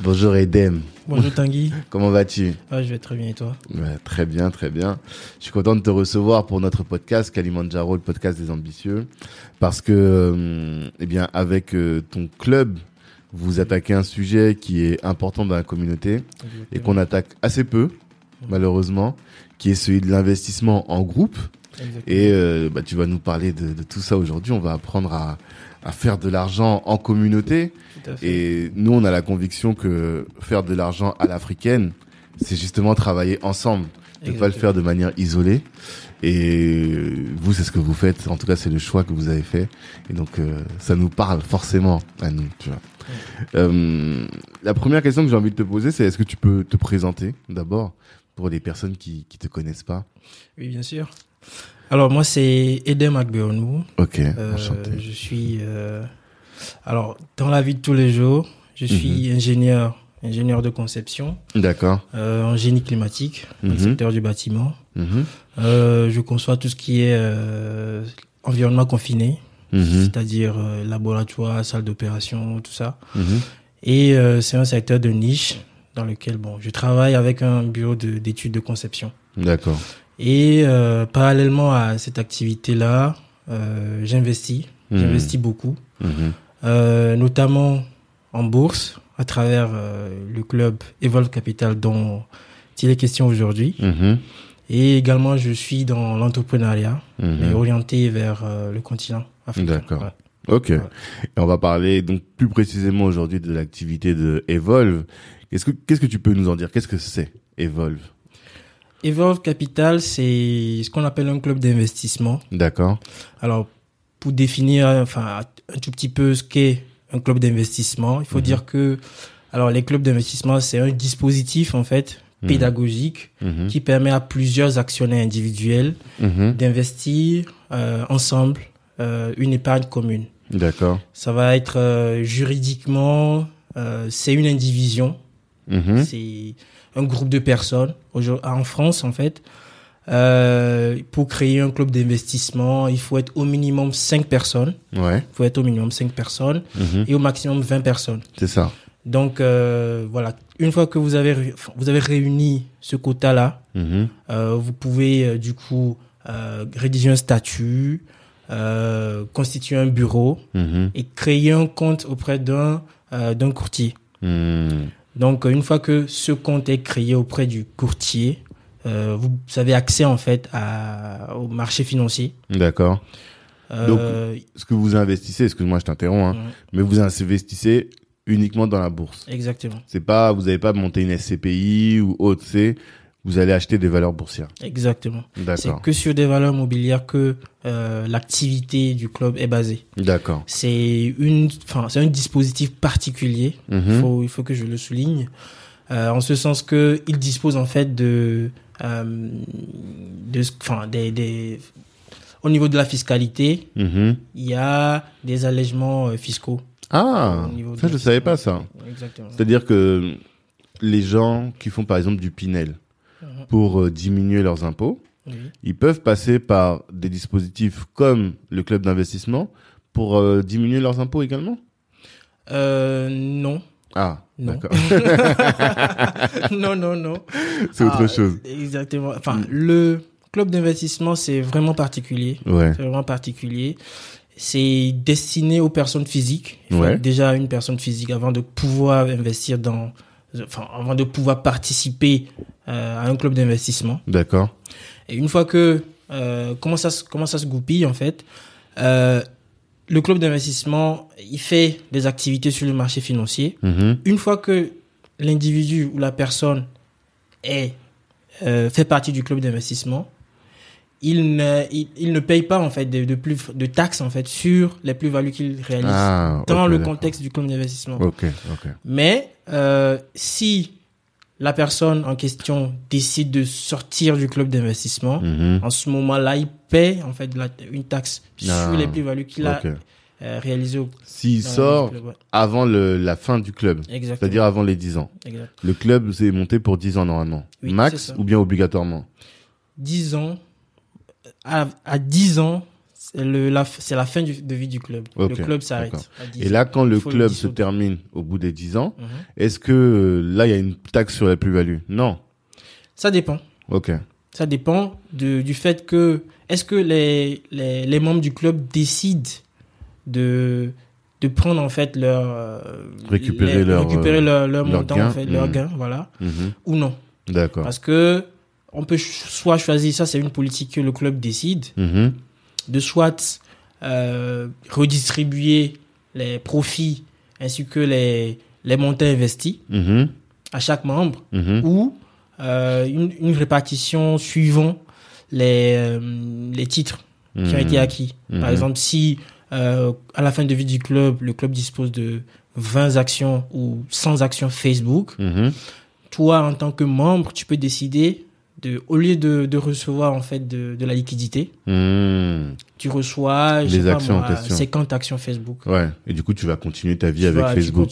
Bonjour Edem. Bonjour Tanguy. Comment vas-tu? Ah, Je vais très bien et toi? Très bien, très bien. Je suis content de te recevoir pour notre podcast Kalimandjaro, le podcast des ambitieux, parce que, euh, eh bien, avec euh, ton club, vous attaquez un sujet qui est important dans la communauté et qu'on attaque assez peu, malheureusement, qui est celui de l'investissement en groupe. Et euh, bah, tu vas nous parler de, de tout ça aujourd'hui. On va apprendre à, à faire de l'argent en communauté. Et nous, on a la conviction que faire de l'argent à l'africaine, c'est justement travailler ensemble, ne pas le faire de manière isolée. Et vous, c'est ce que vous faites. En tout cas, c'est le choix que vous avez fait. Et donc, euh, ça nous parle forcément à nous. Tu vois. Euh, la première question que j'ai envie de te poser, c'est est-ce que tu peux te présenter d'abord pour les personnes qui qui te connaissent pas? Oui, bien sûr. Alors moi c'est Edem Agbeonou. Ok, euh. Je suis euh, alors dans la vie de tous les jours, je suis mhm. ingénieur ingénieur de conception. D'accord. Euh, en génie climatique, dans le mhm. secteur du bâtiment. Mhm. Je conçois tout ce qui est environnement confiné, c'est-à-dire laboratoire, salle d'opération, tout ça. Et c'est un secteur de niche dans lequel bon, je travaille avec un bureau d'études de, de conception. D'accord. Et euh, parallèlement à cette activité-là, euh, j'investis, mmh. j'investis beaucoup, mmh. euh, notamment en bourse à travers euh, le club Evolve Capital dont il est question aujourd'hui. Mmh. Et également, je suis dans l'entrepreneuriat, mais orienté vers euh, le continent africain. D'accord. Ouais. Ok. Et on va parler donc plus précisément aujourd'hui de l'activité de Evolve. Qu'est-ce que qu'est-ce que tu peux nous en dire? Qu'est-ce que c'est Evolve? Evolve Capital, c'est ce qu'on appelle un club d'investissement. D'accord. Alors, pour définir, enfin, un tout petit peu ce qu'est un club d'investissement, il faut mmh. dire que, alors, les clubs d'investissement, c'est un dispositif, en fait, mmh. pédagogique mmh. qui permet à plusieurs actionnaires individuels mhm. d'investir euh, ensemble euh, une épargne commune. D'accord. Ça va être euh, juridiquement, euh, c'est une indivision. Mhm. C'est un groupe de personnes. En France, en fait, euh, pour créer un club d'investissement, il faut être au minimum 5 personnes. Ouais. Il faut être au minimum 5 personnes Mhm. et au maximum 20 personnes. C'est ça. Donc euh, voilà, une fois que vous avez vous avez réuni ce quota-là, Mhm. euh, vous pouvez du coup rédiger un statut, constituer un bureau et créer un compte auprès d'un d'un courtier. Mhm. Donc, une fois que ce compte est créé auprès du courtier, euh, vous avez accès en fait à, au marché financier. D'accord. Euh, Donc, ce que vous investissez, excuse-moi, je t'interromps, hein, ouais, mais vous investissez uniquement dans la bourse. exactement, C'est pas, vous n'avez pas monté une SCPI ou autre, c'est vous allez acheter des valeurs boursières. exactement. C'est que sur des valeurs mobilières que euh, l'activité du club est basée. D'accord. C'est une, enfin, c'est un dispositif particulier. Il Mhm. faut, il faut que je le souligne. Euh, en ce sens que il dispose en fait de, euh, de, enfin, des, des, au niveau de la fiscalité, Mhm. il y a des allègements fiscaux. Ah, ça je savais pas ça. Exactement. C'est-à-dire que les gens qui font par exemple du Pinel. Pour euh, diminuer leurs impôts, ils peuvent passer par des dispositifs comme le club d'investissement pour euh, diminuer leurs impôts également? Euh, non. Ah, Non. d'accord. non, non, non. C'est autre Ah, chose. Exactement. Enfin, le club d'investissement, c'est vraiment particulier. Ouais. C'est vraiment particulier. C'est destiné aux personnes physiques. Il faut Ouais. déjà une personne physique avant de pouvoir investir dans, enfin, avant de pouvoir participer euh, à un club d'investissement. D'accord. Et une fois que euh, comment ça se- comment ça se goupille en fait, euh, le club d'investissement il fait des activités sur le marché financier. Mhm. Une fois que l'individu ou la personne est fait partie du club d'investissement, il ne il, il ne paye pas en fait de, de plus de taxes en fait sur les plus-values qu'il réalise Ah, dans le contexte du club d'investissement. Ok, ok. Mais euh, si la personne en question décide de sortir du club d'investissement, Mhm. en ce moment-là, il paie en fait la- une taxe Ah, sur les plus-values qu'il a ok. euh, réalisées. S'il sort club, ouais. avant le, la fin du club, c'est-à-dire avant les 10 ans. Exact. Le club s'est monté pour 10 ans normalement. Oui, Max ou bien obligatoirement? 10 ans, à, à 10 ans, c'est la, la fin du- de vie du club. Le club s'arrête. d'accord. à 10 Et là, quand le club se termine au bout des 10 ans, Mhm. est-ce que euh, là, il y a une taxe sur la plus-value? Non. Ça dépend. Ok. Ça dépend de, du fait que est-ce que les, les, les membres du club décident de de prendre en fait leur euh, Récupérer les- leur, récupérer leur, leur leur montant gain. en fait, leur Mhm. gain voilà Mhm. ou non D'accord. parce que on peut soit choisir ça c'est une politique que le club décide. De soit euh, redistribuer les profits ainsi que les les montants investis Mhm. à chaque membre Mhm. ou euh, une, une répartition suivant les, euh, les titres qui ont été acquis. Mhm. Par exemple, si à la fin de vie du club, le club dispose de 20 actions ou 100 actions Facebook, toi, en tant que membre, tu peux décider de, au lieu de, de recevoir en fait de, de la liquidité, Mhm. tu reçois je Les sais pas actions en moi, question. 50 actions Facebook. Ouais. Et du coup, tu vas continuer ta vie Tu avec vas- Facebook,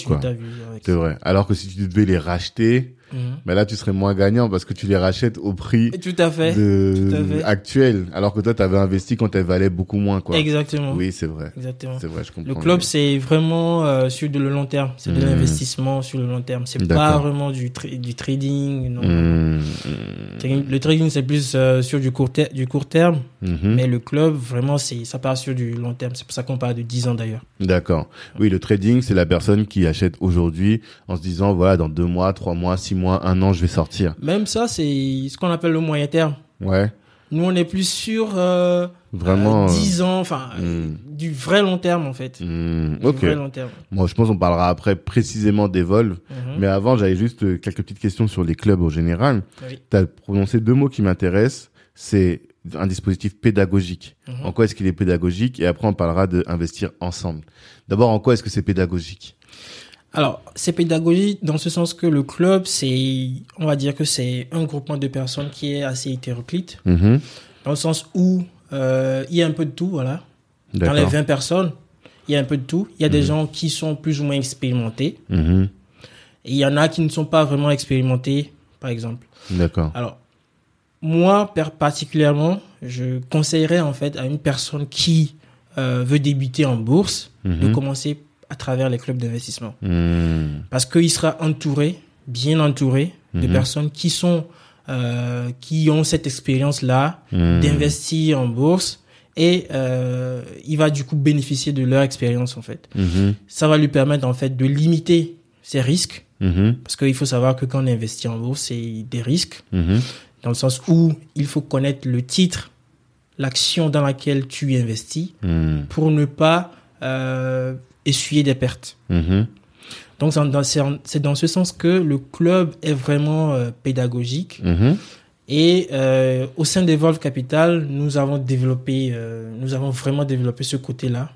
C'est vrai. Alors que si tu devais les racheter, Mhm. ben là, tu serais moins gagnant parce que tu les rachètes au prix Et Tout à fait. de... tout à fait. actuel. Alors que toi, tu avais investi quand elles valaient beaucoup moins, quoi. Exactement. Oui, c'est vrai. Exactement. C'est vrai, je comprends. Le club, c'est vraiment euh, sur de le long terme. C'est de Mhm. l'investissement sur le long terme. C'est pas vraiment du, tra- du trading. Non. Mhm. Trading- Le trading, c'est plus euh, sur du court, du court terme. Mais le club, vraiment, ça part sur du long terme. C'est pour ça qu'on parle de 10 ans d'ailleurs. D'accord. Oui, le trading, c'est la personne qui achète aujourd'hui en se disant, voilà, dans deux mois, trois mois, six mois, un an, je vais sortir. Même ça, c'est ce qu'on appelle le moyen terme. Ouais. Nous, on est plus sur euh, Vraiment. euh, euh, 10 ans, enfin, euh, hmm. du vrai long terme en fait. hmm, Du Ok. vrai long terme. Moi, je pense qu'on parlera après précisément des vols. Mhm. Mais avant, j'avais juste euh, quelques petites questions sur les clubs au général. Oui. Tu as prononcé deux mots qui m'intéressent. C'est un dispositif pédagogique. Mhm. En quoi est-ce qu'il est pédagogique? Et après, on parlera de investir ensemble. D'abord, en quoi est-ce que c'est pédagogique? Alors, c'est pédagogique dans ce sens que le club, c'est, on va dire que c'est un groupement de personnes qui est assez hétéroclite, Mhm. dans le sens où euh, il y a un peu de tout, voilà. Dans les D'accord. 20 personnes, il y a un peu de tout. Il y a des Mhm. gens qui sont plus ou moins expérimentés, Mhm. et il y en a qui ne sont pas vraiment expérimentés, par exemple. D'accord. Alors, moi, particulièrement, je conseillerais en fait à une personne qui euh, veut débuter en bourse de commencer à travers les clubs d'investissement. Mhm. parce qu'il sera entouré, bien entouré de Mhm. personnes qui sont, euh, qui ont cette expérience-là Mhm. d'investir en bourse et euh, il va du coup bénéficier de leur expérience en fait. Ça va lui permettre en fait de limiter ses risques parce qu'il faut savoir que quand on investit en bourse, c'est des risques dans le sens où il faut connaître le titre, l'action dans laquelle tu investis pour ne pas euh, essuyer des pertes. Mhm. Donc c'est dans, ce sens que le club est vraiment euh, pédagogique Mhm. et euh, au sein des Volve Capital, nous avons développé, euh, nous avons vraiment développé ce côté-là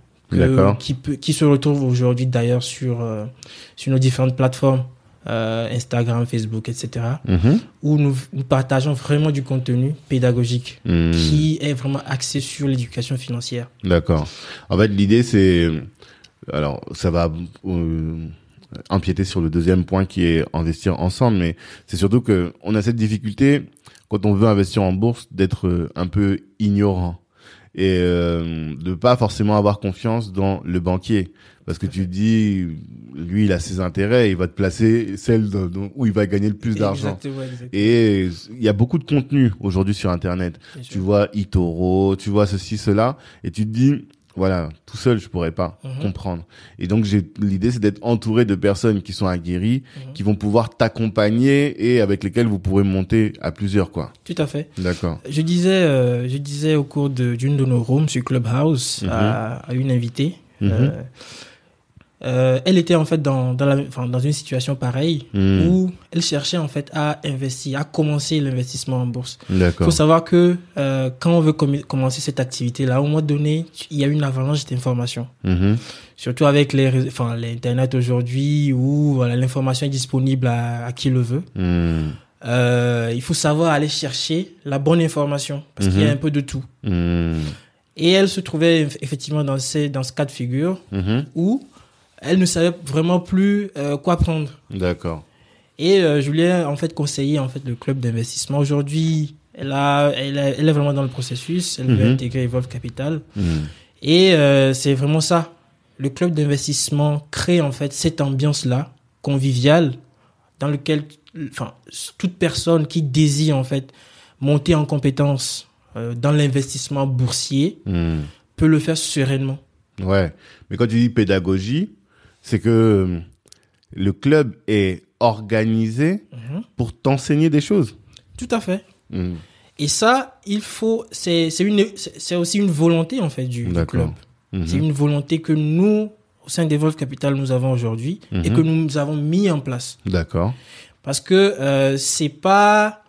qui peut, qui se retrouve aujourd'hui d'ailleurs sur sur nos différentes plateformes Instagram, Facebook, etc. Mhm. où nous, nous partageons vraiment du contenu pédagogique qui est vraiment axé sur l'éducation financière. D'accord. En fait, l'idée, c'est, alors, ça va euh, empiéter sur le deuxième point qui est investir ensemble, mais c'est surtout que on a cette difficulté quand on veut investir en bourse d'être euh, un peu ignorant et euh, de pas forcément avoir confiance dans le banquier. Parce que tu dis lui il a ses intérêts il va te placer celle où il va gagner le plus d'argent. et il y a beaucoup de contenu aujourd'hui sur internet. Bien tu sûr. vois Itoro, tu vois ceci, cela, et tu te dis, voilà, tout seul, je pourrais pas Mhm. comprendre. Et donc, j'ai, l'idée, c'est d'être entouré de personnes qui sont aguerries, Mhm. qui vont pouvoir t'accompagner et avec lesquelles vous pourrez monter à plusieurs, quoi. Tout à fait. D'accord. Je disais, euh, je disais au cours de- d'une de, nos rooms sur Clubhouse Mhm. à, à une invitée, euh, euh, elle était en fait dans, dans, la, enfin, dans une situation pareille Hmm. où elle cherchait en fait à investir, à commencer l'investissement en bourse. Il faut savoir que euh, quand on veut commencer cette activité-là, un moment donné, il y a une avalanche d'informations. Mhm. Surtout avec les, réseaux- enfin, l'internet aujourd'hui où voilà, l'information est disponible à, à qui le veut. Hmm. Euh, il faut savoir aller chercher la bonne information parce qu'il y a Mhm. un peu de tout. Hmm. Et elle se trouvait eff- effectivement dans, ces, dans ce cas de figure Mhm. où elle ne savait vraiment plus euh, quoi prendre. D'accord. Et euh, je lui ai en fait conseillé en fait le club d'investissement. Aujourd'hui, elle a, elle, a- elle est vraiment dans le processus. Elle veut Mhm. intégrer Evolve Capital. Hmm. Et euh, c'est vraiment ça. Le club d'investissement crée en fait cette ambiance-là, conviviale, dans lequel enfin, toute personne qui désire en fait monter en compétence euh, dans l'investissement boursier Hmm. peut le faire sereinement. Ouais. Mais quand tu dis pédagogie, c'est que euh, le club est organisé Mhm. pour t'enseigner des choses. Tout à fait. Hmm. Et ça, il faut, c'est une, aussi une volonté en fait du, club. Mhm. C'est une volonté que nous, au sein d'Evolve Capital, nous avons aujourd'hui et Mhm. que nous avons mis en place. D'accord. Parce que euh, c'est pas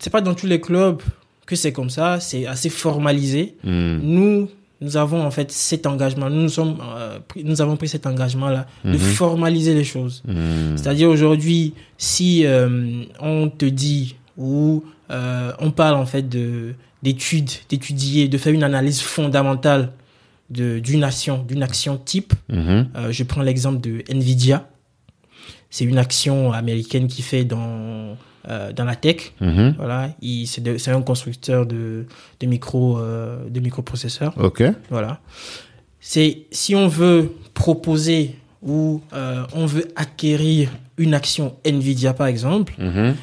c'est pas dans tous les clubs que c'est comme ça, c'est assez formalisé. Hmm. Nous nous avons en fait cet engagement, nous nous sommes euh, nous avons pris cet engagement là de Mhm. formaliser les choses. Hmm. C'est-à-dire aujourd'hui, si euh, on te dit ou euh, on parle en fait de d'études, d'étudier, de faire une analyse fondamentale de d'une action, d'une action type, Mhm. je prends l'exemple de Nvidia. C'est une action américaine qui fait dans euh, dans la tech. Mhm. Voilà, il c'est un constructeur de de micro euh, de microprocesseurs. Ok. Voilà. C'est si on veut proposer ou euh, on veut acquérir une action Nvidia par exemple, Mhm.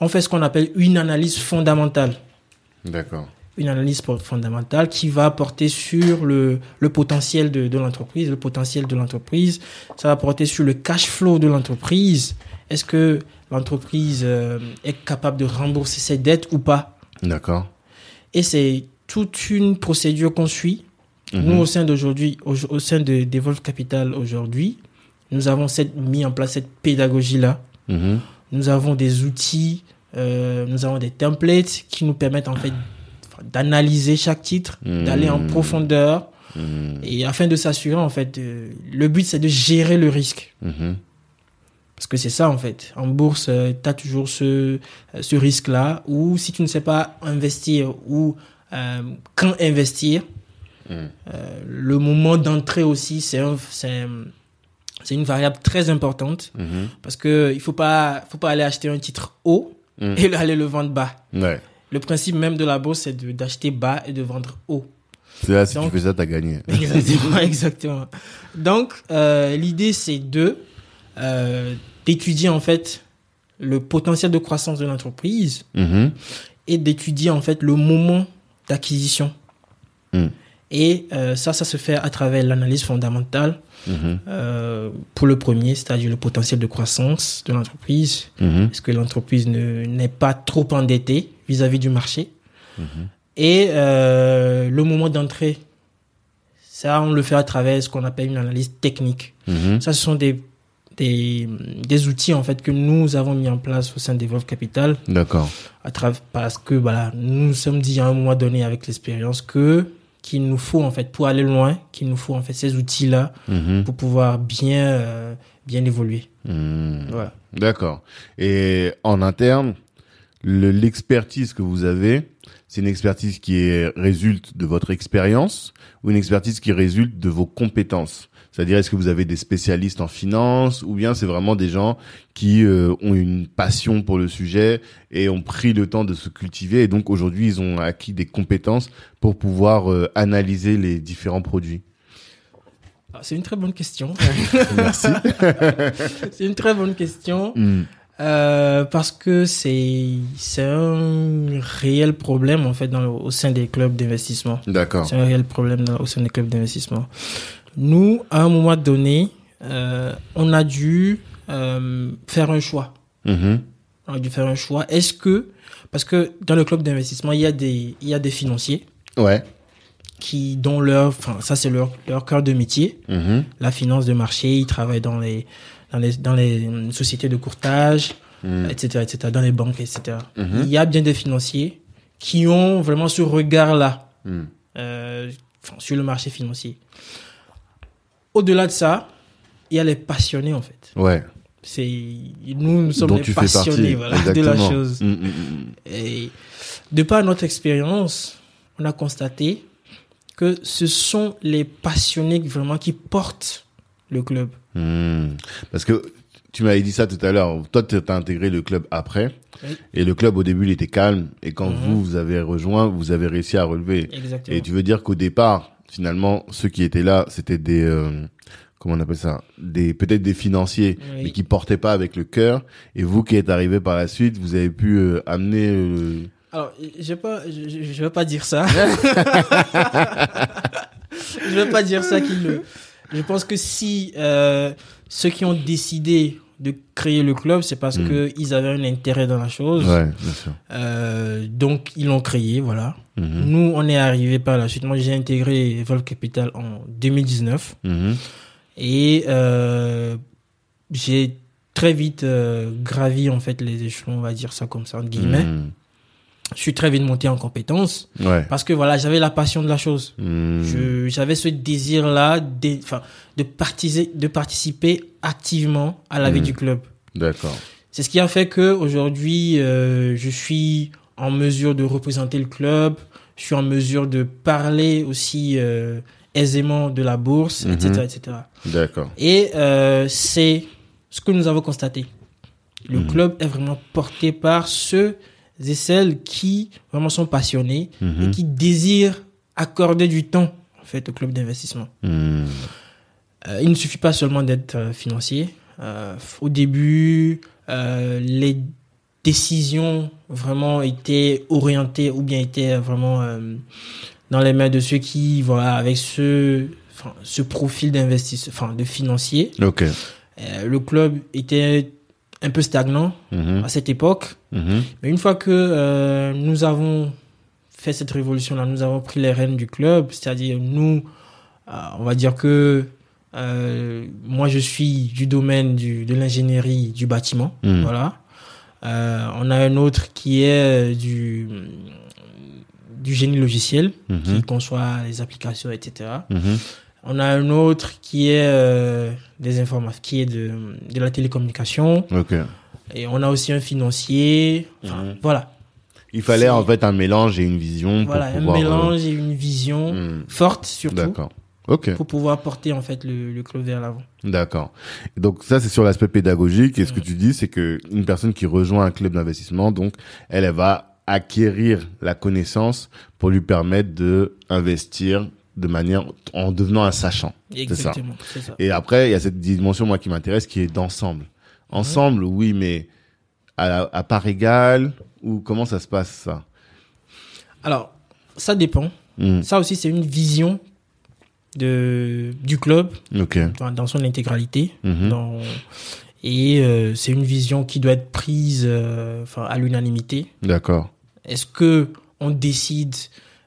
on fait ce qu'on appelle une analyse fondamentale D'accord. une analyse fondamentale qui va porter sur le, le potentiel de, de l'entreprise. Le potentiel de l'entreprise, ça va porter sur le cash flow de l'entreprise. Est-ce que l'entreprise euh, est capable de rembourser ses dettes ou pas D'accord. Et c'est toute une procédure qu'on suit. Mhm. Nous, au sein d'aujourd'hui, au, au sein de Devolve Capital aujourd'hui, nous avons cette, mis en place cette pédagogie-là. Mhm. Nous avons des outils, euh, nous avons des templates qui nous permettent en fait d'analyser chaque titre, Mhm. d'aller en profondeur et afin de s'assurer en fait, de- le but c'est de gérer le risque. Parce que c'est ça en fait. En bourse, tu as toujours ce, euh, ce risque-là où si tu ne sais pas investir ou euh, quand investir, euh, le moment d'entrée aussi, c'est un, une variable très importante Mhm. parce que il faut pas, faut pas aller acheter un titre haut Mhm. et aller le vendre bas. Ouais. Le principe même de la bourse, c'est d'acheter bas et de vendre haut. C'est là, si Donc- tu fais ça, t'as gagné. Exactement, exactement. Donc, euh, l'idée, c'est de euh, d'étudier en fait le potentiel de croissance de l'entreprise Mhm. et d'étudier en fait le moment d'acquisition. Mm. Et euh, ça, ça se fait à travers l'analyse fondamentale Mhm. euh, pour le premier, c'est-à-dire le potentiel de croissance de l'entreprise. Mhm. Est-ce que l'entreprise ne- n'est pas trop endettée vis-à-vis du marché? Et euh, le moment d'entrée, ça, on le fait à travers ce qu'on appelle une analyse technique. Ça, ce sont des, des, des outils en fait que nous avons mis en place au sein d'Evolve Capital D'accord. à travers parce que voilà, nous nous sommes dit à un moment donné avec l'expérience que qu'il nous faut en fait pour aller loin, qu'il nous faut en fait ces outils là Mhm. pour pouvoir bien euh, bien évoluer. Mhm. Voilà. D'accord. Et en interne, le- l'expertise que vous avez, c'est une expertise qui est, résulte de votre expérience ou une expertise qui résulte de vos compétences? C'est-à-dire, est-ce que vous avez des spécialistes en finance ou bien c'est vraiment des gens qui euh, ont une passion pour le sujet et ont pris le temps de se cultiver et donc aujourd'hui ils ont acquis des compétences pour pouvoir euh, analyser les différents produits? Ah, C'est une très bonne question. Merci. c'est une très bonne question. Hmm. Euh, parce que c'est c'est un réel problème en fait dans le- au sein des clubs d'investissement. D'accord. C'est un réel problème dans- au sein des clubs d'investissement. Nous, à un moment donné, euh, on a dû euh, faire un choix. Mhm. On a dû faire un choix. Est-ce que parce que dans le club d'investissement, il y a des il y a des financiers Ouais. qui dont leur, enfin ça c'est leur leur cœur de métier, Mhm. la finance de marché. Ils travaillent dans les dans les dans les sociétés de courtage, Mhm. etc., etc., dans les banques, etc. Il y a bien des financiers qui ont vraiment ce regard-là euh, sur le marché financier. Au-delà de ça, il y a les passionnés en fait. Ouais. C'est nous, nous sommes Dont les passionnés voilà, de la chose. Mhm, mhm, Et de par notre expérience, on a constaté que ce sont les passionnés vraiment qui portent le club. mhm. Parce que tu m'avais dit ça tout à l'heure. Toi, tu as intégré le club après. Oui. Et le club, au début, il était calme. Et quand Mhm. vous, vous avez rejoint, vous avez réussi à relever. Exactement. Et tu veux dire qu'au départ, finalement, ceux qui étaient là, c'était des, euh, comment on appelle ça, des peut-être des financiers, Oui. mais qui portaient pas avec le cœur. Et vous qui êtes arrivé par la suite, vous avez pu euh, amener. euh, Alors, je vais pas, je, je- vais pas dire ça. je vais pas dire ça qu'il le. Je pense que si euh, ceux qui ont décidé de créer le club, c'est parce Mm. que ils avaient un intérêt dans la chose. Ouais, bien sûr. Euh, donc ils l'ont créé, voilà. Mhm. Nous, on est arrivé par la suite. Moi, j'ai intégré Evolve Capital en 2019 Mhm. et euh, j'ai très vite euh, gravi en fait les échelons, on va dire ça comme ça entre guillemets. Mhm. Je suis très vite monté en compétences Ouais. parce que voilà, j'avais la passion de la chose. J'avais ce désir-là de, de, participer, de participer activement à la vie du club. D'accord. C'est ce qui a fait que aujourd'hui, euh, je suis en mesure de représenter le club. Je suis en mesure de parler aussi euh, aisément de la bourse, Mhm. etc., etc. D'accord. Et euh, c'est ce que nous avons constaté. Le Mhm. club est vraiment porté par ceux et celles qui vraiment sont passionnés et Mhm. qui désirent accorder du temps en fait au club d'investissement. Euh, il ne suffit pas seulement d'être financier. Au début, les décisions vraiment étaient orientées ou bien étaient vraiment euh, dans les mains de ceux qui, voilà, avec ce, enfin, ce profil d'investisseur, enfin, de financier. Euh, le club était un peu stagnant Mhm. à cette époque. Mhm. Mais une fois que euh, nous avons fait cette révolution-là, nous avons pris les rênes du club, c'est-à-dire nous, euh, on va dire que euh, moi je suis du domaine du, de l'ingénierie du bâtiment, Mhm. voilà. Euh, on a un autre qui est euh, du du génie logiciel, qui Mhm. conçoit les applications, etc. Mhm. On a un autre qui est euh, des informatiques, qui est de, de la télécommunication. Ok. Et on a aussi un financier. Enfin, Mhm. Voilà. Il fallait en fait un mélange et une vision Voilà, pour un pouvoir. euh, mélange et une vision mhm. forte surtout D'accord. Ok. pour pouvoir porter en fait le, le club vers l'avant. D'accord. Donc ça c'est sur l'aspect pédagogique. Et ce que tu dis, c'est que une personne qui rejoint un club d'investissement, donc elle, elle va acquérir la connaissance pour lui permettre de investir de manière en devenant un sachant. ça. Exactement, c'est ça. Et après, il y a cette dimension moi qui m'intéresse, qui est d'ensemble. Ensemble, oui, mais à, à part égale ou comment ça se passe ça? Alors, ça dépend. Hmm. Ça aussi, c'est une vision de du club dans, dans son intégralité. Mhm. Dans, et euh, c'est une vision qui doit être prise euh, à l'unanimité. D'accord. Est-ce que on décide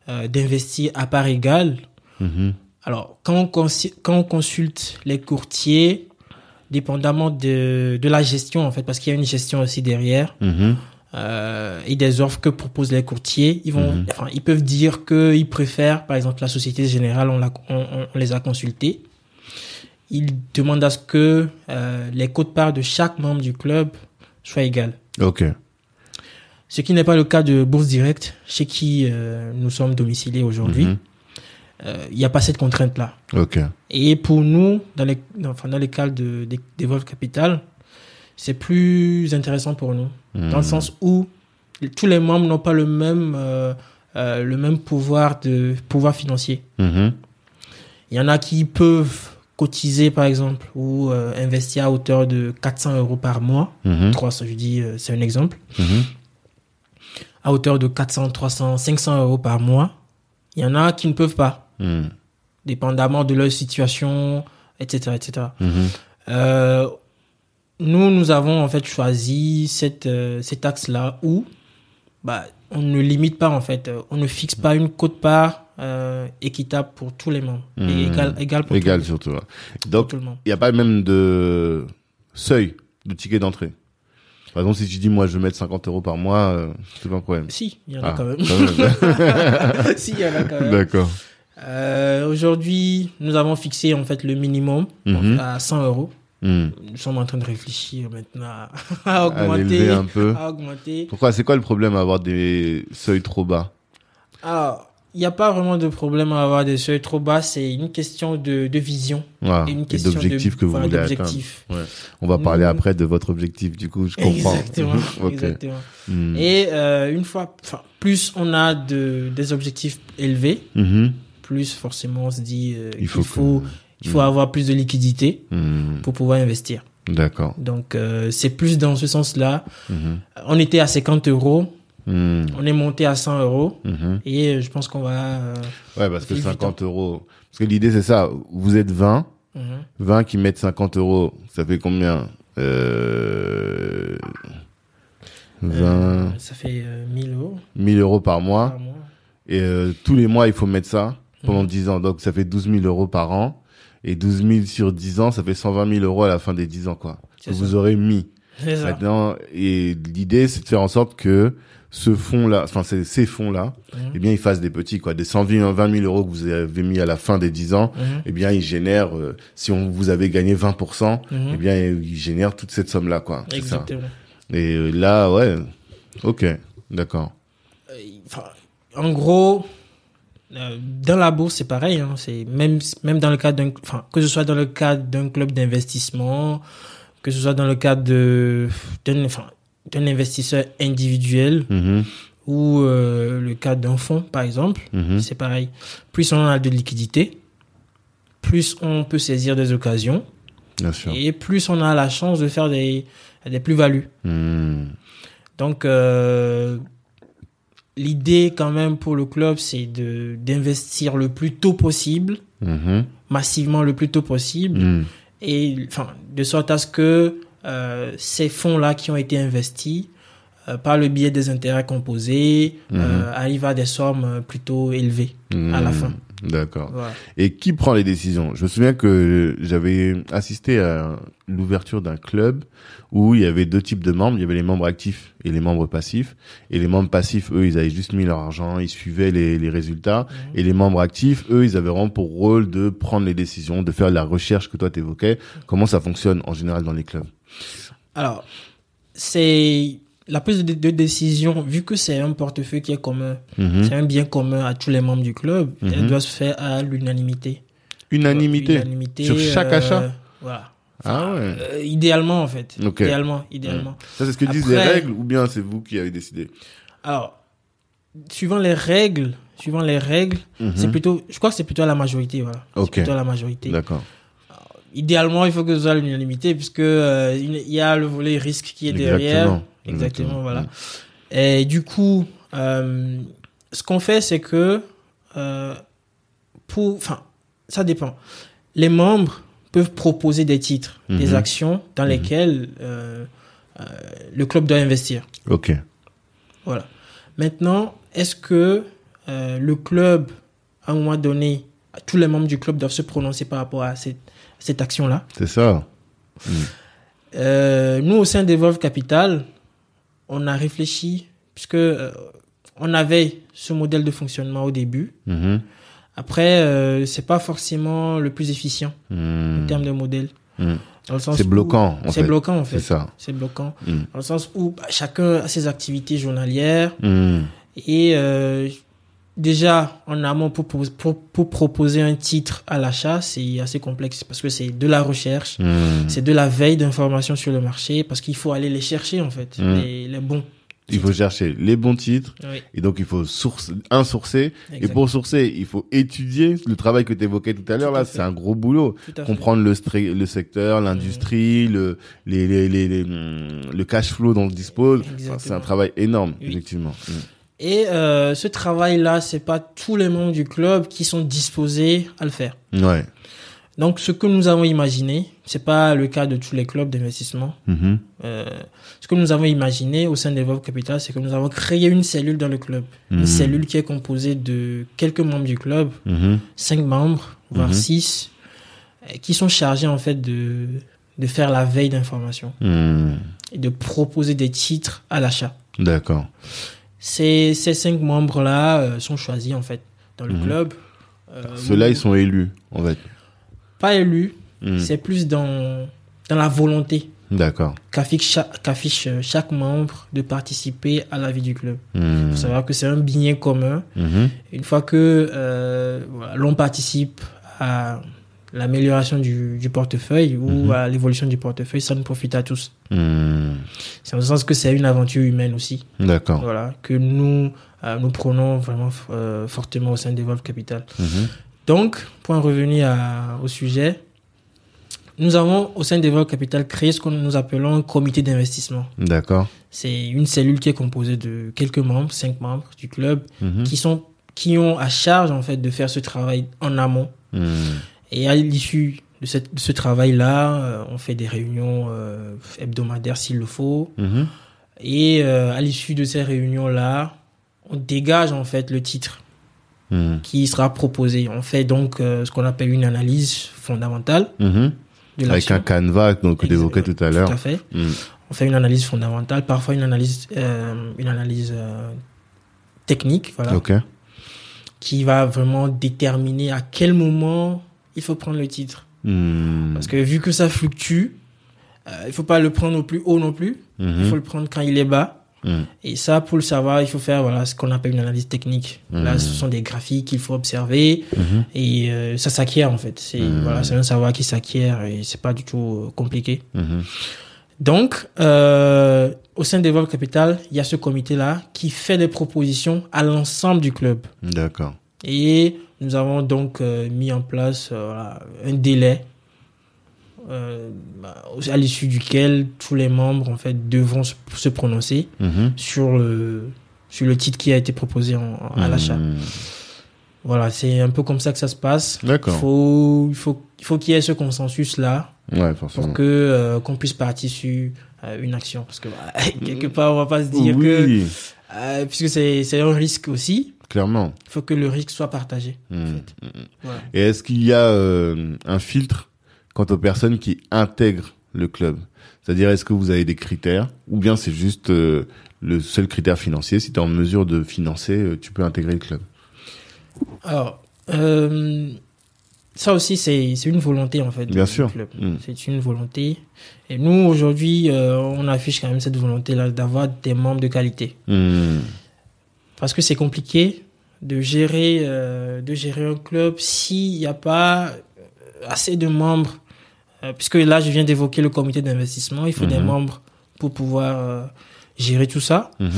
euh, d'investir à part égale? Mhm. Alors, quand on, quand on consulte les courtiers, dépendamment de, de la gestion, en fait, parce qu'il y a une gestion aussi derrière, Mhm. Euh, et des offres que proposent les courtiers, ils vont, Mhm. enfin, ils peuvent dire qu'ils préfèrent, par exemple, la Société Générale, on, l'a- on, on- on les a consultés. Ils demandent à ce que euh, les cotes-parts de chaque membre du club soient égales. Ok. Ce qui n'est pas le cas de Bourse Direct, chez qui euh, nous sommes domiciliés aujourd'hui. Mhm. Euh, Il n'y a pas cette contrainte-là. Ok. Et pour nous, dans les, dans, enfin, dans les cas de, de, d'Evolve Capital, c'est plus intéressant pour nous. Dans le Mhm. sens où tous les membres n'ont pas le même, euh, euh, le même pouvoir, de, pouvoir financier. Mhm. Il y en a qui peuvent cotiser, par exemple, ou euh, investir à hauteur de 400 euros par mois. Mhm. 300, je dis, c'est un exemple. À hauteur de 400, 300, 500 euros par mois. Il y en a qui ne peuvent pas, dépendamment de leur situation, etc., etc. Euh, nous, nous avons en fait choisi cette, euh, cet axe-là où bah, on ne limite pas en fait, euh, on ne fixe pas une cote-part euh, équitable pour tous les membres Mhm. et égal, égal pour Égal tout, surtout. Donc, il n'y a pas même de seuil de ticket d'entrée. Par exemple, si tu dis, moi, je vais mettre 50 euros par mois, euh, c'est pas un problème. Si, il y en a Ah, quand même. quand même. si, il y en a quand même. D'accord. Euh, Aujourd'hui, nous avons fixé en fait le minimum Mhm. à 100 euros. Nous sommes en train de réfléchir maintenant à, à À augmenter. l'élever un peu. À augmenter. Pourquoi C'est quoi le problème à avoir des seuils trop bas? Alors, il n'y a pas vraiment de problème à avoir des seuils trop bas. C'est une question de, de vision Voilà. et une question d'objectifs de, que vous voilà, voulez atteindre. On va parler Nous- après de votre objectif, du coup, je comprends. Exactement. Hmm. Et euh, une fois, plus on a de, des objectifs élevés, Mhm. plus forcément on se dit euh, Il qu'il faut faut, que- il faut Mm. avoir plus de liquidité Hmm. pour pouvoir investir. D'accord. Donc euh, c'est plus dans ce sens-là. Mhm. On était à 50 euros, Hmm. on est monté à 100 euros Mhm. et euh, je pense qu'on va. euh, Ouais, parce que Plus 50 euros. Parce que l'idée, c'est ça. Vous êtes 20. mhm. 20 qui mettent 50 euros. Ça fait combien euh... 20 Euh, ça fait euh, 1000 euros 1000 euros par mois. par mois. Et tous les mois, il faut mettre ça pendant Mhm. 10 ans. Donc, ça fait 12 000 euros par an. Et 12 000 sur 10 ans, ça fait 120 000 euros à la fin des 10 ans, quoi. Que ça. vous aurez mis. Maintenant, et l'idée, c'est de faire en sorte que ce fonds-là, enfin, ces, fonds-là, Mhm. eh bien, ils fassent des petits, quoi. Des 120 20 000 euros que vous avez mis à la fin des 10 ans, Mhm. eh bien, ils génèrent, euh, si on vous avez gagné 20%, Mhm. eh bien, ils génèrent toute cette somme-là, quoi. C'est ça. Exactement. Et euh, là, ouais. Ok. D'accord. Euh, enfin, en gros, dans la bourse, c'est pareil. Hein, c'est même même dans le cadre d'un, enfin, que ce soit dans le cadre d'un club d'investissement, que ce soit dans le cadre de d'un, enfin, investisseur individuel Mhm. ou euh, le cadre d'un fonds, par exemple, Mhm. c'est pareil. Plus on a de liquidité, plus on peut saisir des occasions Bien sûr. et plus on a la chance de faire des des plus-values. Mhm. Donc, euh, l'idée quand même pour le club, c'est de d'investir le plus tôt possible, Mhm. massivement le plus tôt possible, Mhm. et enfin de sorte à ce que euh, ces fonds-là qui ont été investis euh, par le biais des intérêts composés euh, arrivent à des sommes plutôt élevées à la Mhm. fin. D'accord. Voilà. Et qui prend les décisions? Je me souviens que j'avais assisté à l'ouverture d'un club où il y avait deux types de membres. Il y avait les membres actifs et les membres passifs. Et les membres passifs, eux, ils avaient juste mis leur argent, ils suivaient les, les résultats. Et les membres actifs, eux, ils avaient vraiment pour rôle de prendre les décisions, de faire la recherche que toi t'évoquais. Comment ça fonctionne en général dans les clubs? Alors, c'est la prise de, de décision, vu que c'est un portefeuille qui est commun, Mhm. c'est un bien commun à tous les membres du club, elle Mhm. doit se faire à l'unanimité. Unanimité. Unanimité, Sur chaque euh, achat Voilà. Ah ouais. Euh, idéalement, en fait. Idéalement, idéalement. Ça, c'est ce que disent les règles ou bien c'est vous qui avez décidé Alors, suivant les règles, suivant les règles, Mhm. c'est plutôt, je crois que c'est plutôt à la majorité, voilà. Ok. C'est plutôt à la majorité. D'accord. Idéalement, il faut que ce soit l'unanimité, puisque euh, il y a le volet risque qui est derrière. Exactement. Exactement, voilà. Et du coup, euh, ce qu'on fait, c'est que pour, enfin, ça dépend. Les membres peuvent proposer des titres, des Mhm. actions dans lesquelles euh, euh, le club doit investir. Ok. Voilà. Maintenant, est-ce que euh, le club, à un moment donné, tous les membres du club doivent se prononcer par rapport à cette, cette action-là? C'est ça. Nous, au sein d'Evolve Capital, on a réfléchi, puisque on avait ce modèle de fonctionnement au début. Après, euh, c'est pas forcément le plus efficient Mhm. en termes de modèle. Sens C'est bloquant, en C'est fait. bloquant, en C'est fait. ça. C'est bloquant. Mhm. Dans le sens où bah, chacun a ses activités journalières. Mhm. Et euh, déjà, en amont, pour, pour, pour, proposer un titre à l'achat, c'est assez complexe parce que c'est de la recherche, c'est de la veille d'informations sur le marché parce qu'il faut aller les chercher, en fait, les, les bons. Il faut chercher les bons titres Oui, et donc il faut source, un sourcer. Et pour sourcer, il faut étudier le travail que tu évoquais tout à l'heure. Là, c'est un gros boulot. À fait. Comprendre le, le secteur, l'industrie, le, les, les, les, les, hum, le cash flow dont on dispose. Enfin, c'est un travail énorme, Oui. effectivement. Mhm. Et euh, ce travail-là, c'est pas tous les membres du club qui sont disposés à le faire. Ouais. Donc, ce que nous avons imaginé, c'est pas le cas de tous les clubs d'investissement. Mhm. Euh, ce que nous avons imaginé au sein d'Evolve Capital, c'est que nous avons créé une cellule dans le club. Mhm. Une cellule qui est composée de quelques membres du club, Mhm. cinq membres, voire Mhm. six, qui sont chargés en fait de, de faire la veille d'information Mhm. et de proposer des titres à l'achat. D'accord. Ces, ces cinq membres-là euh, sont choisis en fait dans le Mhm. club. Euh, Ceux-là, ils sont élus, en fait. Pas élus, Mhm. c'est plus dans, dans la volonté D'accord. qu'affiche chaque, euh, chaque membre de participer à la vie du club. Il Mhm. faut savoir que c'est un bien commun. Mhm. Une fois que euh, l'on participe à l'amélioration du, du portefeuille ou Mhm. à l'évolution du portefeuille, ça nous profite à tous. Mhm. C'est en ce sens que c'est une aventure humaine aussi, D'accord. voilà, que nous euh, nous prenons vraiment euh, fortement au sein d'Evolve Capital. Donc, pour en revenir à- au sujet, nous avons au sein d'Evolve Capital créé ce que nous appelons un comité d'investissement. D'accord. C'est une cellule qui est composée de quelques membres, cinq membres du club, Mhm. qui sont qui ont à charge en fait de faire ce travail en amont. Mhm. Et à l'issue de, cette- de ce travail-là, euh, on fait des réunions euh, hebdomadaires s'il le faut. Mhm. Et euh, à l'issue de ces réunions-là, on dégage en fait le titre Mhm. qui sera proposé. On fait donc euh, ce qu'on appelle une analyse fondamentale de Avec un canevas, donc, d'évoquer tout à Tout l'heure. à fait. Mhm. On fait une analyse fondamentale, parfois une analyse, euh, une analyse euh, technique, voilà, Ok. qui va vraiment déterminer à quel moment il faut prendre le titre. Parce que vu que ça fluctue, euh, il faut pas le prendre au plus haut non plus. Il faut le prendre quand il est bas. Mhm. Et ça, pour le savoir, il faut faire voilà ce qu'on appelle une analyse technique. Là, Mhm. ce sont des graphiques qu'il faut observer Mhm. et euh, ça s'acquiert en fait. C'est Mhm. voilà, c'est un savoir qui s'acquiert et c'est pas du tout euh, compliqué. Mhm. Donc, euh, au sein d'Evolve Capital, il y a ce comité-là qui fait des propositions à l'ensemble du club. D'accord. Et nous avons donc mis en place voilà, un délai euh, bah, à l'issue duquel tous les membres en fait devront se, se prononcer Mhm. sur le sur le titre qui a été proposé en, à l'achat. Mhm. Voilà, c'est un peu comme ça que ça se passe. Il D'accord. faut il faut il faut qu'il y ait ce consensus là Ouais, pour que euh, qu'on puisse partir sur euh, une action parce que bah, quelque part on va pas se dire que euh, puisque c'est c'est un risque aussi clairement. il faut que le risque soit partagé fait. voilà. Et est-ce qu'il y a un filtre quant aux personnes qui intègrent le club C'est-à-dire, est-ce que vous avez des critères ou bien c'est juste euh, le seul critère financier? Si tu es en mesure de financer, euh, tu peux intégrer le club. alors euh, ça aussi c'est une volonté en fait Bien du sûr. club. Mm. c'est une volonté et nous aujourd'hui euh, on affiche quand même cette volonté là d'avoir des membres de qualité Mhm. parce que c'est compliqué de gérer de gérer un club s'il n'y a pas assez de membres Euh, puisque là je viens d'évoquer le comité d'investissement il faut des Mhm. membres pour pouvoir euh, gérer tout ça Mhm.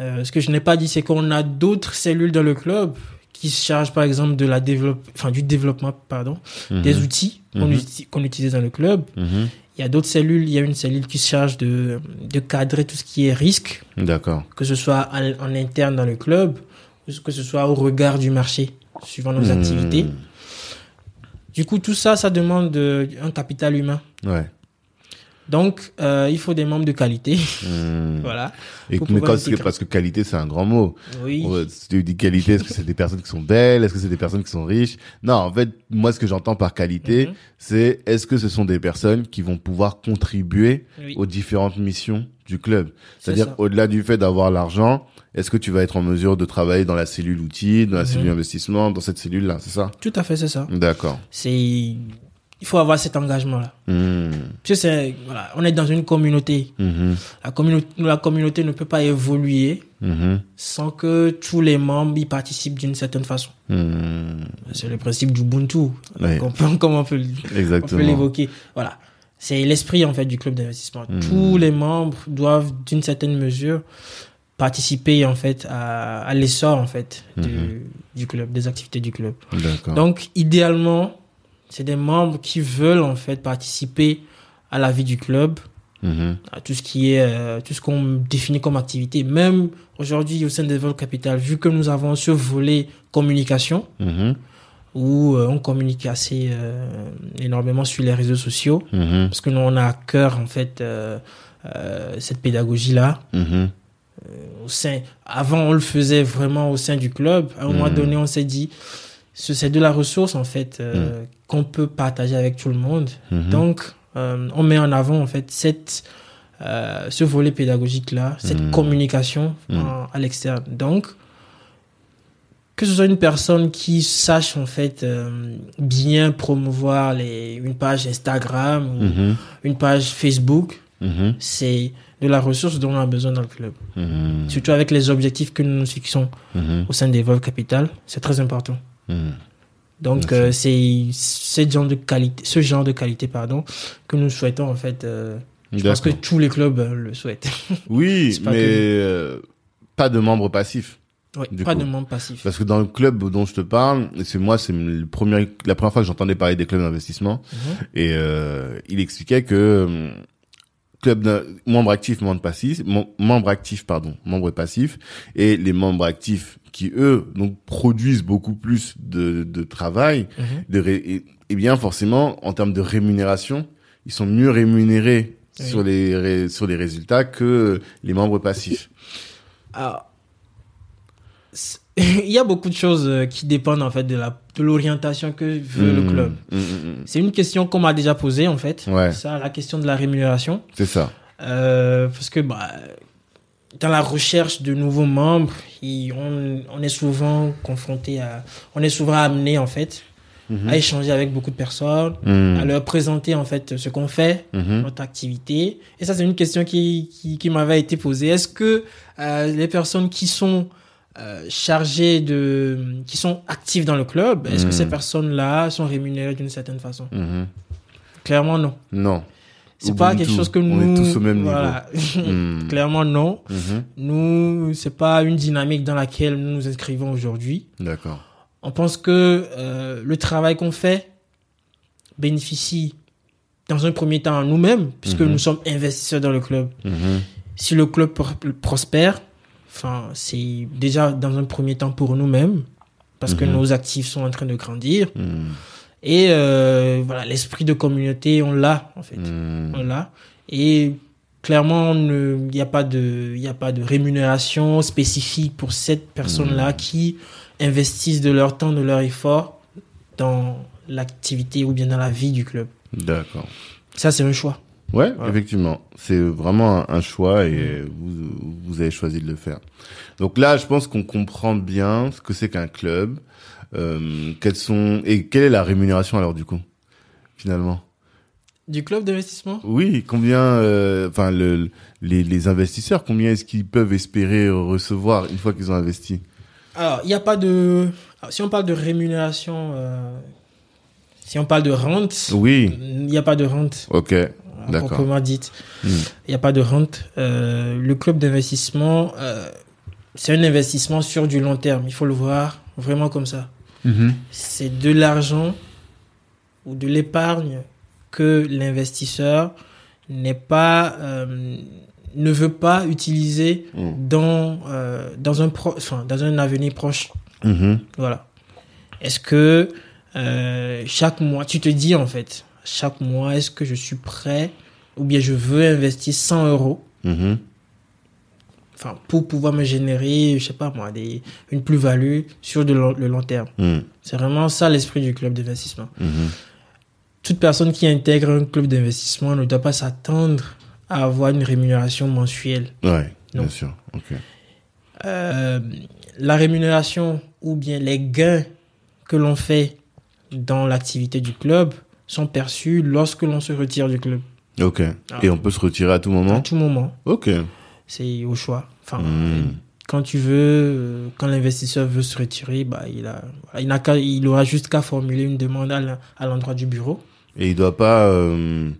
Euh, ce que je n'ai pas dit c'est qu'on a d'autres cellules dans le club qui se chargent par exemple de la développe enfin du développement pardon Mhm. des outils qu'on uti- qu'on utilise dans le club il y a d'autres cellules il y a une cellule qui se charge de de cadrer tout ce qui est risque D'accord. que ce soit en, en interne dans le club, ou que ce soit au regard du marché, suivant nos activités. Du coup, tout ça, ça demande euh, un capital humain. Ouais. Donc, euh, il faut des membres de qualité. Mhm. voilà. Et, mais quand intégrer. parce que qualité, c'est un grand mot. Oui. Si tu dis qualité, est-ce que c'est des personnes qui sont belles? Est-ce que c'est des personnes qui sont riches? Non, en fait, moi, ce que j'entends par qualité, Mhm. c'est est-ce que ce sont des personnes qui vont pouvoir contribuer Oui. aux différentes missions du club? C'est C'est-à-dire, au-delà du fait d'avoir l'argent, est-ce que tu vas être en mesure de travailler dans la cellule outils, dans la Mhm. cellule investissement, dans cette cellule-là C'est ça? Tout à fait, c'est ça. D'accord. C'est, il faut avoir cet engagement-là. Voilà, on est dans une communauté. Mhm. La communauté, la communauté ne peut pas évoluer Mhm. sans que tous les membres y participent d'une certaine façon. Mhm. C'est le principe du Ubuntu. Oui. On peut, comme on peut, peut l'évoquer. Voilà. C'est l'esprit, en fait, du club d'investissement. Hmm. Tous les membres doivent, d'une certaine mesure, participer, en fait, à, à l'essor, en fait, du, Mhm. du club, des activités du club. Donc, idéalement, c'est des membres qui veulent, en fait, participer à la vie du club, Mhm. à tout ce qui est, euh, tout ce qu'on définit comme activité. Même aujourd'hui, au sein de Vol Capital, vu que nous avons ce volet communication, Mhm. où euh, on communique assez euh, énormément sur les réseaux sociaux, parce que nous, on a à cœur, en fait, cette pédagogie-là. Mhm. Au sein, avant, on le faisait vraiment au sein du club. À un moment Mhm. donné, on s'est dit, ce- c'est de la ressource, en fait, euh, qu'on peut partager avec tout le monde. Mhm. Donc, euh, on met en avant, en fait, cette, euh, ce volet pédagogique-là, cette Mhm. communication Mhm. en- à l'externe. Donc, que ce soit une personne qui sache, en fait, euh, bien promouvoir les, une page Instagram ou Mhm. une page Facebook, Mhm. c'est de la ressource dont on a besoin dans le club. Mhm. Surtout avec les objectifs que nous nous fixons Mhm. au sein des Volves Capital, c'est très important. Donc euh, c'est ce genre de qualité, ce genre de qualité pardon que nous souhaitons en fait. euh, je pense que tous les clubs euh, le souhaitent. Oui, pas mais que- pas de membres passifs. Pas coup. de membre passif. Parce que dans le club dont je te parle, c'est moi, c'est le premier, la première fois que j'entendais parler des clubs d'investissement. Et il expliquait que club d'un- membre actif, membre passif, mem- membre actif, pardon, membre passif, et les membres actifs qui eux donc produisent beaucoup plus de, de travail, Mhm. de ré- et, et bien forcément en termes de rémunération, ils sont mieux rémunérés Oui. sur les ré- sur les résultats que les membres passifs. Alors, il y a beaucoup de choses euh, qui dépendent en fait de la de l'orientation que veut le Mmh, club. mmh, mmh, C'est une question qu'on m'a déjà posée en fait. Ouais. Ça, la question de la rémunération. C'est ça. Euh, parce que bah, dans la recherche de nouveaux membres, il- on, on est souvent confronté à, on est souvent amené en fait à échanger avec beaucoup de personnes, à leur présenter en fait ce qu'on fait, notre activité. Et ça, c'est une question qui, qui, qui m'avait été posée. Est-ce que euh, les personnes qui sont euh, chargées de, qui sont actives dans le club, est-ce que Mhm. ces personnes-là sont rémunérées d'une certaine façon? Mhm. Clairement non. Non. C'est pas quelque chose que on nous. est tous au même voilà. Mmh. Clairement non. Mhm. Nous, c'est pas une dynamique dans laquelle nous nous inscrivons aujourd'hui. D'accord. On pense que euh, le travail qu'on fait bénéficie dans un premier temps à nous-mêmes, puisque Mhm. nous sommes investisseurs dans le club. Si le club pr- prospère, enfin, c'est déjà dans un premier temps pour nous-mêmes, parce que Mhm. nos actifs sont en train de grandir. Mhm. Et euh, voilà, l'esprit de communauté, on l'a en fait. Mhm. On l'a. Et clairement, il n'y a pas de, y a pas de rémunération spécifique pour cette personne-là qui investissent de leur temps, de leur effort dans l'activité ou bien dans la vie du club. D'accord. Ça, c'est un choix. Ouais, Voilà. effectivement. C'est vraiment un, un choix et vous, vous avez choisi de le faire. Donc là, je pense qu'on comprend bien ce que c'est qu'un club. Euh, quelles sont et quelle est la rémunération alors du coup, finalement? Du club d'investissement? Oui, combien, euh, enfin le, les, les investisseurs, combien est-ce qu'ils peuvent espérer recevoir une fois qu'ils ont investi? Alors, il n'y a pas de. alors, si on parle de rémunération, euh, si on parle de rente, Oui, il n'y a pas de rente. ok. Proprement dite. Hmm. Il n'y a pas de rente. Euh, le club d'investissement, euh, c'est un investissement sur du long terme. Il faut le voir vraiment comme ça. C'est de l'argent ou de l'épargne que l'investisseur n'est pas, euh, ne veut pas utiliser Mm. dans, dans, un pro, enfin, dans un avenir proche. Mhm. Voilà. Est-ce que chaque mois, tu te dis en fait, chaque mois, est-ce que je suis prêt ou bien je veux investir 100 euros? Mhm. enfin, pour pouvoir me générer, je sais pas moi, des, une plus-value sur de long- le long terme. Mhm. C'est vraiment ça l'esprit du club d'investissement. Mhm. Toute personne qui intègre un club d'investissement ne doit pas s'attendre à avoir une rémunération mensuelle. Ouais, Non. bien sûr. Euh, la rémunération ou bien les gains que l'on fait dans l'activité du club sont perçus lorsque l'on se retire du club. Ok. Ah. Et on peut se retirer à tout À moment. tout moment, Ok. c'est au choix. Enfin, Mhm. quand tu veux, euh, quand l'investisseur veut se retirer, bah, il a, il il aura juste qu'à formuler une demande à l'en- à l'endroit du bureau. Et il doit pas euh,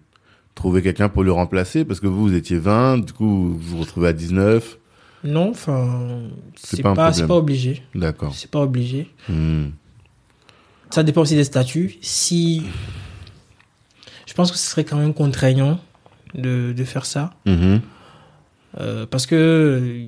trouver quelqu'un pour le remplacer parce que vous, vous étiez 20, du coup, vous vous retrouvez à 19. Non, enfin, C'est pas obligé. D'accord. C'est pas obligé. Mhm. Ça dépend aussi des statuts. Si, pense que ce serait quand même contraignant de, de faire ça. Mhm. Euh, parce que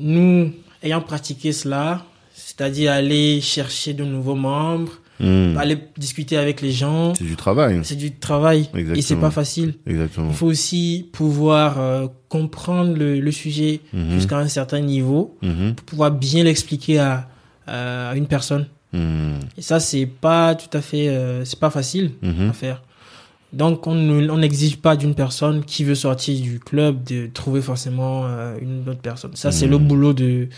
nous, ayant pratiqué cela, c'est-à-dire aller chercher de nouveaux membres, Hmm. aller discuter avec les gens. C'est du travail. C'est du travail Exactement. et c'est pas facile. Exactement. Il faut aussi pouvoir euh, comprendre le, le sujet Mhm. jusqu'à un certain niveau Mhm. pour pouvoir bien l'expliquer à, à une personne. Mhm. Et ça, c'est pas tout à fait, euh, c'est pas facile Mhm. à faire. Donc, on ne- on n'exige pas d'une personne qui veut sortir du club de trouver forcément euh, une autre personne. Ça, c'est Mhm. le boulot de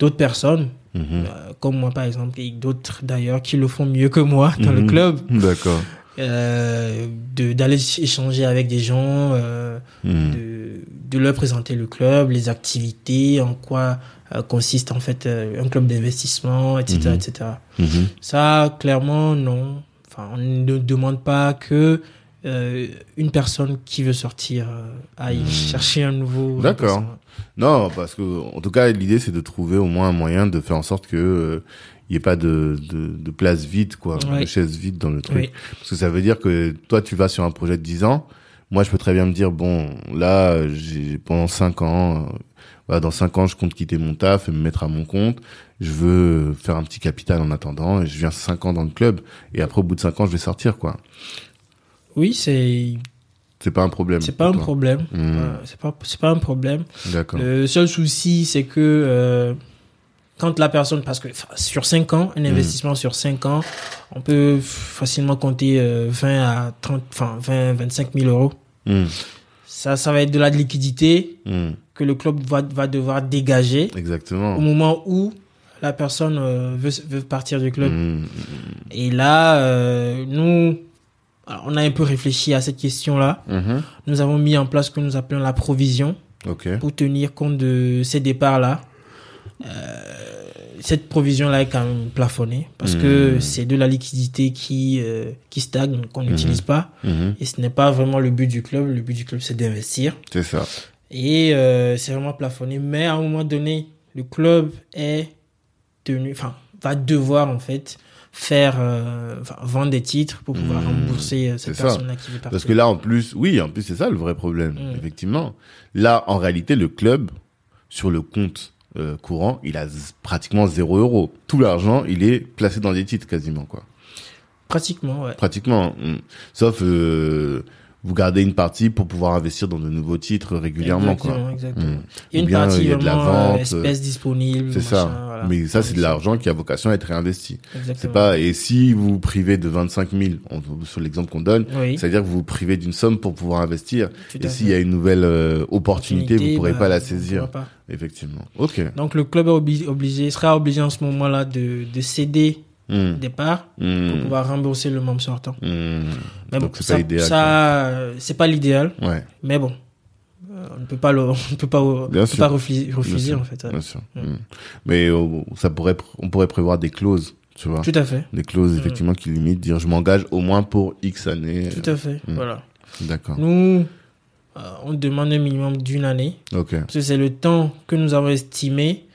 d'autres personnes, Mhm. euh, comme moi par exemple, et d'autres d'ailleurs qui le font mieux que moi dans le Mhm. club, D'accord. euh, d'aller échanger avec des gens, euh, Mhm. de, de leur présenter le club, les activités, en quoi euh, consiste en fait un club d'investissement, etc., Mhm. etc. Mhm. Ça, clairement, non. Enfin, on ne demande pas que euh, une personne qui veut sortir euh, aille Hmm. chercher un nouveau. D'accord. Non, parce que en tout cas, l'idée c'est de trouver au moins un moyen de faire en sorte que euh, il y ait pas de, de, de place vide, quoi, Ouais. de chaise vide dans le truc. Oui. Parce que ça veut dire que toi, tu vas sur un projet de 10 ans. Moi, je peux très bien me dire, bon, là, j'ai pendant 5 ans, euh, voilà, dans 5 ans, je compte quitter mon taf et me mettre à mon compte. Je veux faire un petit capital en attendant et je viens 5 ans dans le club. Et après, au bout de 5 ans, je vais sortir, quoi. Oui, c'est C'est pas un problème. c'est pas un problème. Hmm. Euh, c'est pas un problème. D'accord. Le seul souci, c'est que euh, quand la personne, parce que sur 5 ans, Hmm. un investissement sur 5 ans, on peut facilement compter euh, 20 à 30, enfin 20, 25 000 euros. Hmm. Ça, ça va être de la liquidité Hmm. que le club va, va devoir dégager Exactement. au moment où la personne euh, veut, veut partir du club. Hmm. Et là, euh, nous, alors, on a un peu réfléchi à cette question-là. Mhm. Nous avons mis en place ce que nous appelons la provision pour tenir compte de ces départs-là. Euh, cette provision-là est quand même plafonnée parce que Mhm. c'est de la liquidité qui, euh, qui stagne, qu'on n'utilise pas. Mhm. Et ce n'est pas vraiment le but du club. Le but du club, c'est d'investir. C'est ça. Et euh, c'est vraiment plafonné. Mais à un moment donné, le club est tenu, enfin, va devoir en fait faire, euh, enfin, vendre des titres pour pouvoir Mmh, rembourser euh, cette personne-là qui veut partir. Parce que là, en plus, oui, en plus, c'est ça le vrai problème, Mm. effectivement. Là, en réalité, le club, sur le compte euh, courant, il a pratiquement zéro euro. Tout l'argent, il est placé dans des titres quasiment, quoi. Pratiquement, ouais. Pratiquement. mm. Sauf, euh, vous gardez une partie pour pouvoir investir dans de nouveaux titres régulièrement, exactement, quoi. exactement. Mm. Il y a une bien, partie il y a de la euh, vente, espèces disponibles. C'est machin, ça. voilà. Mais ça, c'est de l'argent qui a vocation à être réinvesti. C'est pas, et si vous vous privez de 25 000, on- sur l'exemple qu'on donne, Oui, c'est-à-dire que vous vous privez d'une somme pour pouvoir investir. tout Et s'il y a une nouvelle euh, opportunité, vous pourrez bah, pas la on saisir. pas. Effectivement. Ok. Donc le club est obligé, obligé, sera obligé en ce moment-là de, de céder Hmm. des parts Hmm. pour pouvoir rembourser le membre sortant. Hmm. Mais Donc bon, c'est ça, pas idéal. ça, euh, c'est pas l'idéal. Ouais. mais bon, euh, on ne peut pas le, on ne peut pas, on Bien peut pas refuser, refuser en fait. Bien sûr. Hmm. Mais euh, ça pourrait, on pourrait prévoir des clauses, tu vois. Tout à fait, Des clauses effectivement qui limitent, dire je m'engage au moins pour X années. tout à fait. Voilà. D'accord. Nous, euh, on demande un minimum d'une année, Ok. parce que c'est le temps que nous avons estimé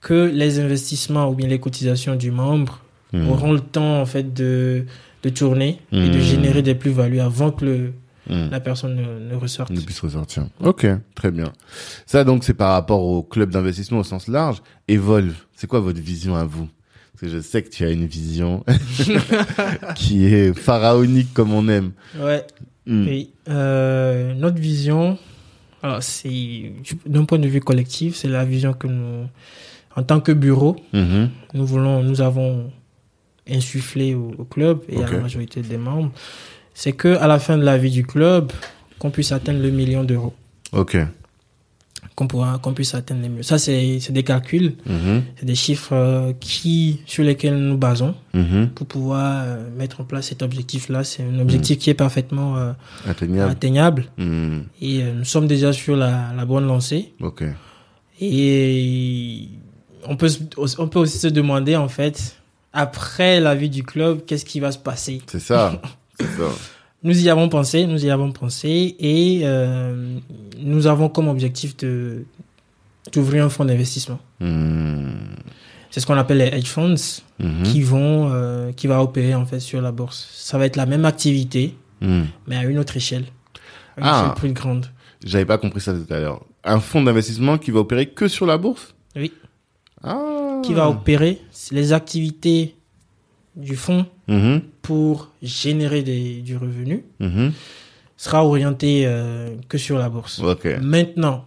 que les investissements ou bien les cotisations du membre Hmm. auront le temps en fait de, de tourner et de Mm. générer des plus-values avant que le, Hmm. la personne ne, ne ressorte. ne puisse ressortir. Ok, très bien. Ça donc c'est par rapport au club d'investissement au sens large. Evolve, c'est quoi votre vision à vous? Parce que je sais que tu as une vision qui est pharaonique comme on aime. Ouais. Hmm. Oui. Euh, notre vision, alors c'est d'un point de vue collectif, c'est la vision que nous, en tant que bureau, Mhm. nous voulons, nous avons insufflé au, au club et à la majorité des membres, c'est que à la fin de la vie du club, qu'on puisse atteindre le million d'euros, Ok. qu'on puisse atteindre les millions. Ça, c'est, des calculs, Mhm. c'est des chiffres euh, qui, sur lesquels nous basons Mhm. pour pouvoir euh, mettre en place cet objectif-là. C'est un objectif qui est parfaitement euh, Atteignable. atteignable. Et euh, nous sommes déjà sur la, la bonne lancée. Ok. Et on peut, on peut aussi se demander, en fait, après la vie du club, qu'est-ce qui va se passer? C'est ça. Nous y avons pensé, nous y avons pensé, et euh, nous avons comme objectif de d'ouvrir un fonds d'investissement. Hmm. C'est ce qu'on appelle les hedge funds, Mhm. qui vont, euh, qui va opérer en fait sur la bourse. Ça va être la même activité, Hmm. mais à une autre échelle, à une Ah. échelle plus grande. J'avais pas compris ça tout à l'heure. Un fonds d'investissement qui va opérer que sur la bourse? Oui. Ah. Qui va opérer les activités du fonds Mhm. pour générer des, du revenu Mhm. sera orienté euh, que sur la bourse. Maintenant,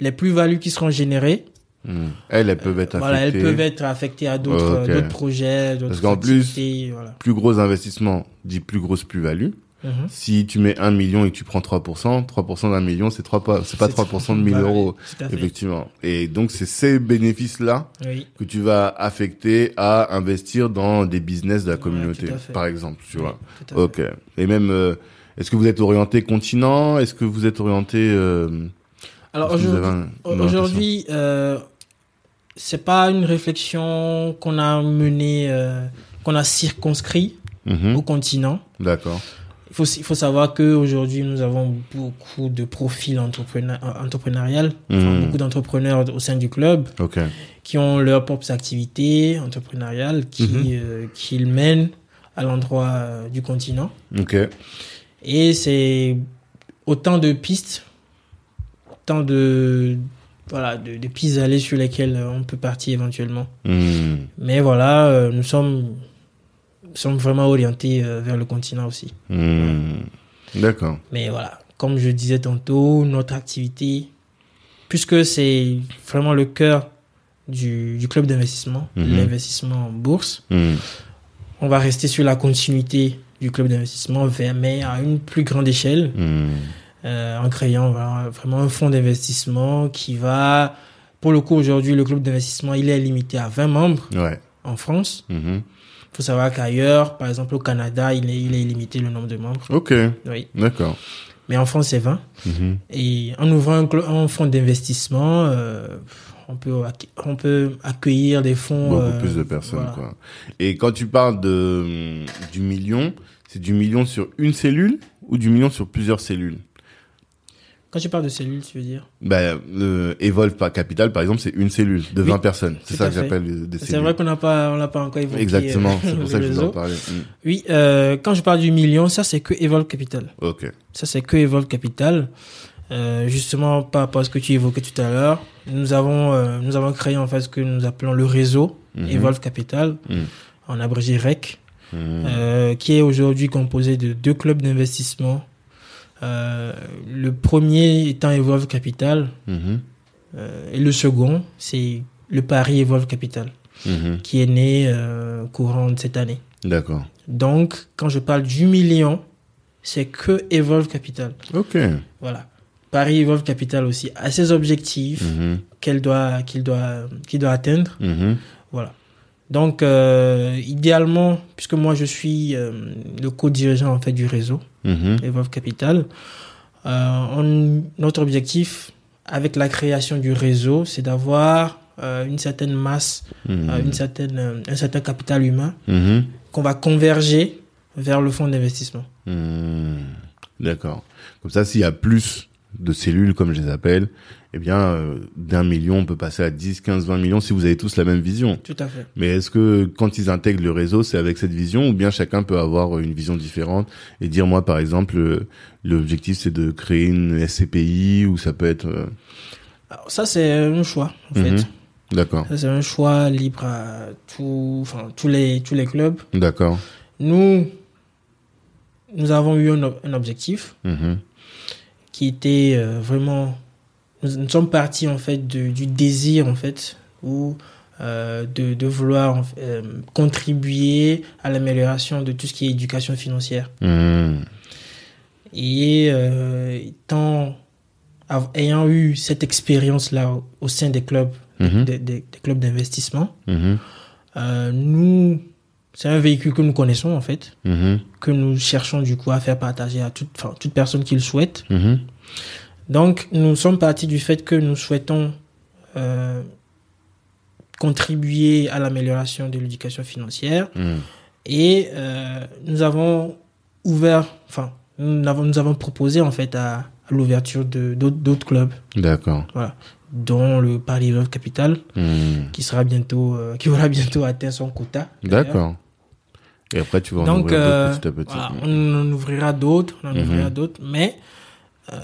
les plus-values qui seront générées, Mhm. Elles, elles peuvent être voilà, elles affectées. peuvent être affectées à d'autres projets, d'autres Parce qu'en plus- voilà. Plus gros investissement dit plus grosse plus-value. Mhm. Si tu mets 1 million et que tu prends 3%, 3% d'un million, c'est 3 pas, c'est pas C'est- 3% de 1000 Bah, euros. Effectivement. Et donc, c'est ces bénéfices-là Oui. que tu vas affecter à investir dans des business de la communauté, par exemple, tu Oui, vois. tout à fait. Ok. Et même, euh, est-ce que vous êtes orienté continent? Est-ce que vous êtes orienté euh, Alors aujourd'hui, euh, c'est pas une réflexion qu'on a menée, qu'on a circonscrit Mhm. au continent. D'accord. Il faut, il faut savoir que aujourd'hui nous avons beaucoup de profils entrepreneur, entrepreneurial, enfin, Mhm. beaucoup d'entrepreneurs au sein du club qui ont leurs propres activités entrepreneuriales Mhm. euh, qu'ils mènent à l'endroit euh, du continent. Et c'est autant de pistes, autant de, voilà, de, de pistes allées sur lesquelles euh, on peut partir éventuellement. Mhm. Mais voilà, euh, nous sommes, sommes vraiment orientés euh, vers le continent aussi. Mhm. D'accord. Mais voilà, comme je disais tantôt, notre activité, puisque c'est vraiment le cœur du, du club d'investissement, Mhm. l'investissement en bourse, Mhm. on va rester sur la continuité du club d'investissement, vers- mais à une plus grande échelle, Mhm. euh, en créant voilà, vraiment un fonds d'investissement qui va, pour le coup aujourd'hui, le club d'investissement, il est limité à 20 membres Ouais. en France. Il faut savoir qu'ailleurs, par exemple au Canada, il est, il est limité le nombre de membres. Ok. Oui. D'accord. Mais en France, c'est 20. Mhm. Et en ouvrant un, un fonds d'investissement, euh, on, peut, on peut accueillir des fonds. Beaucoup euh, plus de personnes, voilà. quoi. Et quand tu parles de du million, c'est du million sur une cellule ou du million sur plusieurs cellules? Quand tu parles de cellules, tu veux dire Ben, le Evolve par Capital, par exemple, c'est une cellule de Oui, 20 personnes. C'est ça que j'appelle euh, des C'est cellules. vrai qu'on n'a pas, on l'a pas encore évoqué. Exactement, euh, c'est pour ça que je vous en parlais. Mm. Oui, euh, quand je parle du million, ça c'est que Evolve Capital. Ok. Ça c'est que Evolve Capital. Euh, justement, par rapport à ce que tu évoquais tout à l'heure, nous avons, euh, nous avons créé en fait ce que nous appelons le réseau Mhm. Evolve Capital, Mhm. en abrégé REC. Euh, qui est aujourd'hui composé de deux clubs d'investissement. Euh, le premier étant Evolve Capital Mhm. euh, et le second, c'est le Paris Evolve Capital Mhm. qui est né euh, courant de cette année. D'accord. Donc, quand je parle du million, c'est que Evolve Capital. Ok. Voilà. Paris Evolve Capital aussi a ses objectifs Mhm. qu'elle doit, qu'il doit, qu'il doit atteindre. Voilà. Donc, idéalement, puisque moi je suis le co-dirigeant en fait du réseau Mhm. Evolve Capital, euh, on- notre objectif avec la création du réseau, c'est d'avoir euh, une certaine masse, Mhm. euh, une certaine, un certain capital humain Mhm. qu'on va converger vers le fonds d'investissement. Mhm. D'accord. Comme ça, s'il y a plus de cellules, comme je les appelle, eh bien, euh, d'un million, on peut passer à 10, 15, 20 millions si vous avez tous la même vision. Tout à fait. Mais est-ce que quand ils intègrent le réseau, c'est avec cette vision ou bien chacun peut avoir une vision différente et dire moi par exemple euh, l'objectif c'est de créer une SCPI ou ça peut être euh, Alors, ça, c'est un choix, en fait. Mhm. d'accord, Ça, c'est un choix libre à tout, enfin, tous les, tous les clubs. d'accord, Nous, nous avons eu un objectif Mhm. Qui était euh, vraiment nous, sommes partis en fait de- du désir en fait ou euh, de, de vouloir euh, contribuer à l'amélioration de tout ce qui est éducation financière Mhm. et av- ayant eu cette expérience là au, au sein des clubs Mhm. des, des- des clubs d'investissement euh, nous c'est un véhicule que nous connaissons en fait Mhm. que nous cherchons du coup à faire partager à toute, enfin, toute personne qui le souhaite Mhm. Donc, nous sommes partis du fait que nous souhaitons euh, contribuer à l'amélioration de l'éducation financière Mhm. et euh, nous avons ouvert, enfin, nous avons, nous avons proposé en fait à, à l'ouverture de d'autres clubs, d'accord, voilà, dont le Paris Love Capital Mhm. qui sera bientôt, euh, qui aura bientôt atteint son quota. d'accord. Et après tu vas en Donc, ouvrir d'autres euh, petit à petit. voilà, on en ouvrira d'autres, on en Mhm. ouvrira d'autres, mais euh,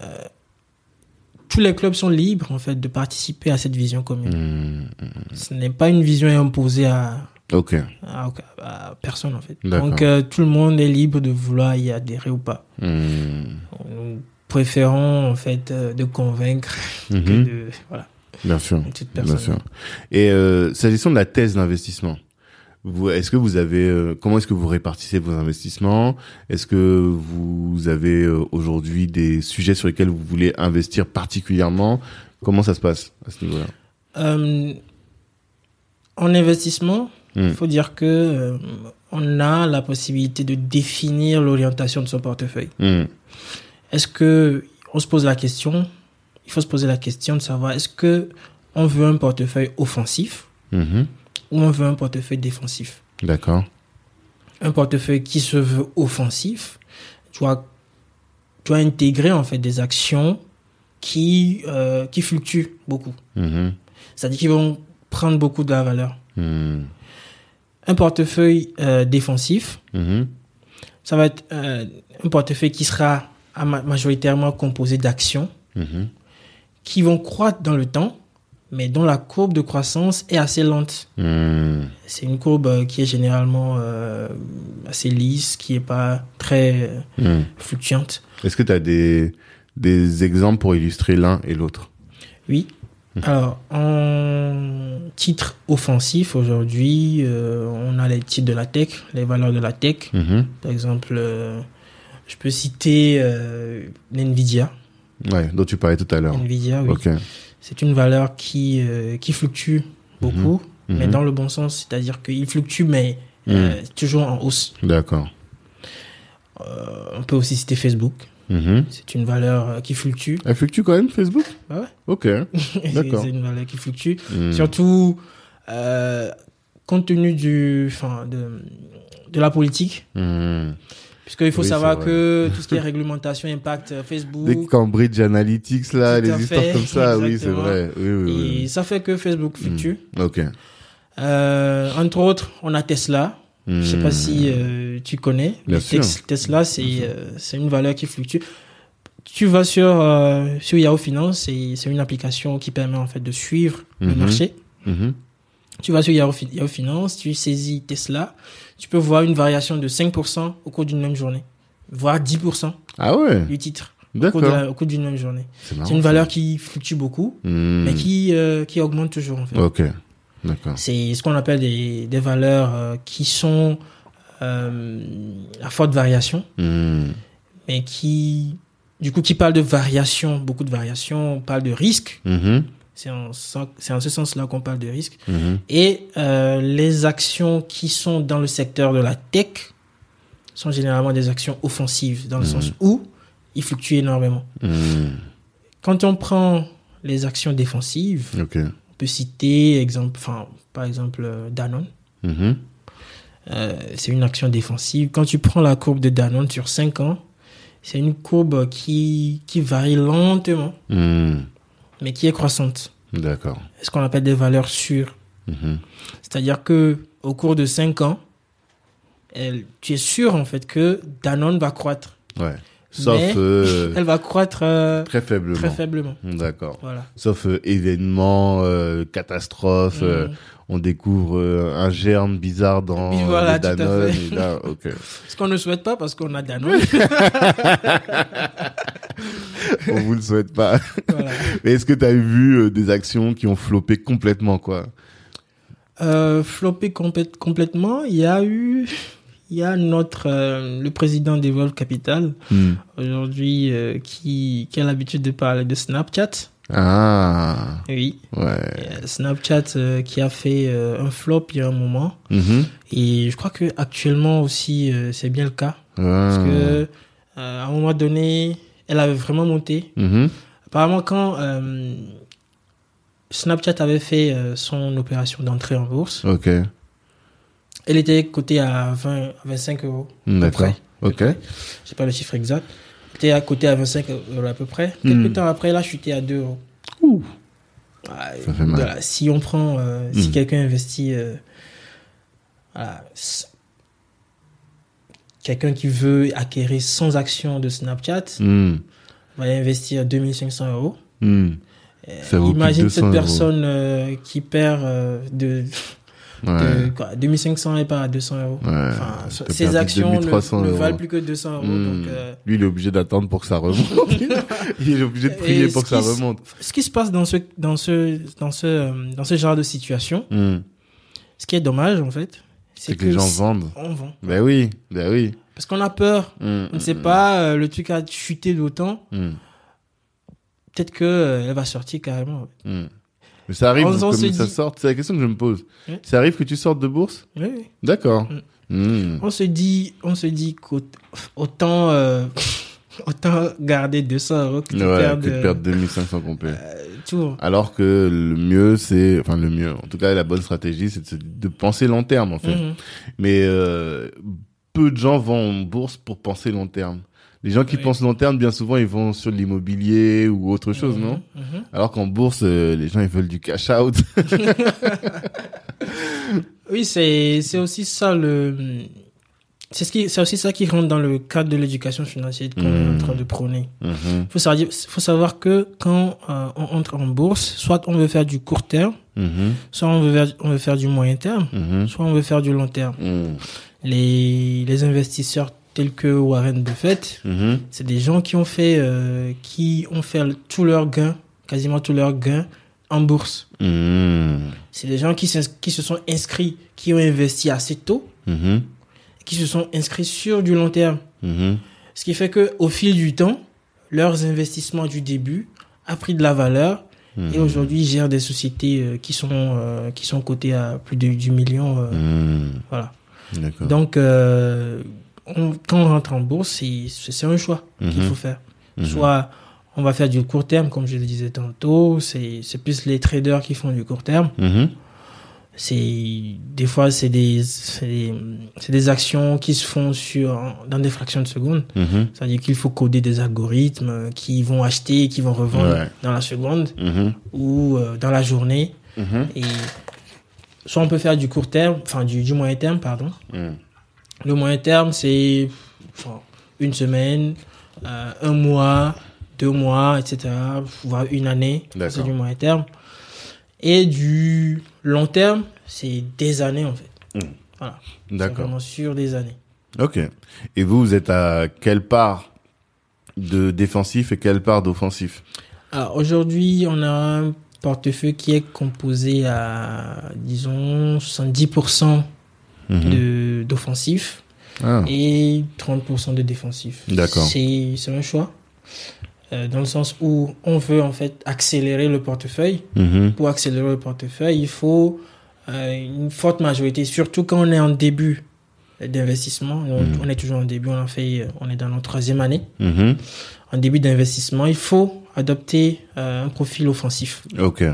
tous les clubs sont libres en fait de participer à cette vision commune. Mhm. Ce n'est pas une vision imposée à, Ok. à, à personne en fait. Donc euh, tout le monde est libre de vouloir y adhérer ou pas. Hmm. Nous préférons en fait euh, de convaincre que Mhm. de voilà. Bien sûr. Bien personne. sûr. Et s'agissant de la thèse d'investissement, est-ce que vous avez, euh, comment est-ce que vous répartissez vos investissements? Est-ce que vous avez euh, aujourd'hui des sujets sur lesquels vous voulez investir particulièrement? Comment ça se passe à ce niveau-là? Euh, en investissement, Hmm. il faut dire que on a la possibilité de définir l'orientation de son portefeuille. Hmm. Est-ce que on se pose la question Il faut se poser la question de savoir est-ce que on veut un portefeuille offensif Mhm. Ou on veut un portefeuille défensif D'accord. Un portefeuille qui se veut offensif doit doit intégrer en fait des actions qui euh, qui fluctuent beaucoup. Mhm. C'est-à-dire qu'ils vont prendre beaucoup de la valeur. Hmm. Un portefeuille euh, défensif, Mhm. ça va être euh, un portefeuille qui sera majoritairement composé d'actions Mhm. qui vont croître dans le temps, mais dont la courbe de croissance est assez lente. Hmm. C'est une courbe euh, qui est généralement euh, assez lisse, qui est pas très euh, Hmm. fluctuante. Est-ce que tu as des, des exemples pour illustrer l'un et l'autre? Oui. Alors, en titre offensif, aujourd'hui, euh, on a les titres de la tech, les valeurs de la tech. Par exemple, euh, je peux citer l'NVIDIA. Ouais, dont tu parlais tout à l'heure. NVIDIA, oui. C'est une valeur qui, euh, qui fluctue beaucoup, Mhm. mais dans le bon sens, c'est-à-dire qu'il fluctue, mais euh, toujours en hausse. D'accord. Euh, on peut aussi citer Facebook. Mhm. C'est une valeur qui fluctue. Elle fluctue quand même, Facebook? Bah ouais. Ok. C'est D'accord. c'est une valeur qui fluctue. Surtout compte tenu du, de, de la politique. Puisqu'il faut Oui, savoir que tout ce qui est réglementation impacte euh, Facebook. Des Cambridge Analytics, là, les histoires fait, comme ça, oui, c'est vrai. Oui, oui, Et ça fait que Facebook fluctue. Ok. Euh, entre autres, on a Tesla. Je sais pas Hmm. si euh, tu connais. Bien mais sûr. Tesla, c'est euh, c'est une valeur qui fluctue. Tu vas sur euh, sur Yahoo Finance, c'est c'est une application qui permet en fait de suivre le Mhm. marché. Tu vas sur Yahoo Finance, tu saisis Tesla, tu peux voir une variation de 5% au cours d'une même journée, voire 10% Ah ouais, du titre au cours d'une même journée. C'est une ça. valeur qui fluctue beaucoup, Hmm. mais qui euh, qui augmente toujours en fait. Ok. D'accord. C'est ce qu'on appelle des, des valeurs euh, qui sont euh, à forte variation, Hmm. mais qui, du coup, qui parlent de variation, beaucoup de variation, on parle de risque. Mhm. C'est en, ce sens-là qu'on parle de risque. Mhm. Et euh, les actions qui sont dans le secteur de la tech sont généralement des actions offensives, dans le sens où ils fluctuent énormément. Hmm. Quand on prend les actions défensives, on peut citer, exemple, enfin, par exemple, euh, Danone. Euh, c'est une action défensive. Quand tu prends la courbe de Danone sur 5 ans, c'est une courbe qui, qui varie lentement, Hmm. Mais qui est croissante. D'accord. Ce qu'on appelle des valeurs sûres. Mhm. C'est-à-dire que au cours de 5 ans, elle- tu es sûr en fait que Danone va croître. Ouais. Sauf Mais euh, Elle va croître euh, très faiblement. très faiblement. D'accord. Voilà. Sauf euh, événement, euh, catastrophe, Mm. on découvre un germe bizarre dans voilà, le Danone. et là. Ce qu'on ne souhaite pas parce qu'on a Danone. On vous le souhaite pas. Voilà. Mais est-ce que tu as vu des actions qui ont floppé complètement, quoi? Floppé complète- complètement, il y a eu, il y a notre, euh, le président d'Evolve Capital, Hmm. aujourd'hui, euh, qui, qui a l'habitude de parler de Snapchat. Ah, Oui. ouais. Euh, Snapchat euh, qui a fait un flop il y a un moment. Mhm. Et je crois que actuellement aussi, c'est bien le cas. Parce Ah. que, euh, à un moment donné, elle avait vraiment monté. Mhm. Apparemment, quand Snapchat avait fait son opération d'entrée en bourse, elle était cotée à 20, à 25 euros. d'accord. Ok. Je sais pas le chiffre exact. Elle était à côté à 25 euros à peu près. Quelques Hmm. temps après, elle a chuté à 2 euros. Ouh. Ça fait mal. voilà, si on prend, euh, si Hmm. quelqu'un investit, euh, voilà, quelqu'un qui veut acquérir 100 actions de Snapchat Hmm. va investir 2500 euros. Hmm. Euh, de Imagine 200 cette personne euh, qui perd euh, de de quoi, 2500 et pas à 200 euros. Enfin, ces actions ne, valent plus que 200 euros. Hmm. Donc, euh, Lui, il est obligé d'attendre pour que ça remonte. il est obligé de prier pour que ça remonte. Ce qui se passe dans ce, dans ce, dans ce, euh, dans ce genre de situation, hmm. ce qui est dommage, en fait, c'est que, les gens vendent. On vend. Ben oui, ben oui. Parce qu'on a peur. Hmm, on ne sait pas, euh, le truc a chuté d'autant. Peut-être que elle va sortir carrément. Mais ça arrive comme ça sort C'est la question que je me pose. Ça arrive que tu sortes de bourse Oui. D'accord. Mm. Hmm. On se dit, on se dit qu'autant euh, autant garder 200 euros que de perdre, que de perdre 2500 complets. Euh, Alors que le mieux, c'est, enfin le mieux, en tout cas la bonne stratégie, c'est de, penser long terme en fait. Mm-hmm. Mais euh, peu de gens vont en bourse pour penser long terme. Les gens qui pensent long terme, bien souvent, ils vont sur l'immobilier ou autre chose, non mhm, mhm. Alors qu'en bourse, euh, les gens, ils veulent du cash out. oui, c'est c'est aussi ça le c'est ce qui c'est aussi ça qui rentre dans le cadre de l'éducation financière qu'on est en mhm. train de prôner. Il faut savoir faut savoir que quand euh, on entre en bourse, soit on veut faire du court terme, soit on veut faire, on veut faire du moyen terme, soit on veut faire du long terme. Les les investisseurs tels que Warren Buffett, mhm. c'est des gens qui ont fait, euh, qui ont fait tout leur gain, quasiment tout leur gain en bourse. Mhm. C'est des gens qui, qui se sont inscrits, qui ont investi assez tôt, mhm. qui se sont inscrits sur du long terme. Ce qui fait que au fil du temps, leurs investissements du début a pris de la valeur et aujourd'hui gèrent des sociétés euh, qui sont euh, qui sont cotées à plus de du million. Voilà. Donc quand on rentre en bourse, c'est un choix qu'il mhm. faut faire. Mhm. Soit on va faire du court terme, comme je le disais tantôt, c'est plus les traders qui font du court terme. Mhm. C'est des fois c'est des des, actions qui se font sur dans des fractions de secondes. C'est-à-dire qu'il faut coder des algorithmes qui vont acheter et qui vont revendre dans la seconde ou euh, dans la journée. Et soit on peut faire du court terme, enfin du, du moyen terme, pardon. Le moyen terme, c'est une semaine, euh, un mois, deux mois, etc., voire une année. C'est du moyen terme. Et du long terme, c'est des années, en fait. Hmm. Voilà. D'accord. sur des années. Ok. Et vous, vous êtes à quelle part de défensif et quelle part d'offensif? Aujourd'hui, on a un portefeuille qui est composé à, disons, 70% Mhm. de d'offensif ah. et 30% de défensif. D'accord. C'est un choix. Euh, dans le sens où on veut en fait accélérer le portefeuille. Mhm. Pour accélérer le portefeuille, il faut euh, une forte majorité, surtout quand on est en début d'investissement. Mhm. On est toujours en début, on en fait, on est dans notre troisième année. En début d'investissement, il faut adopter euh, un profil offensif. Ok.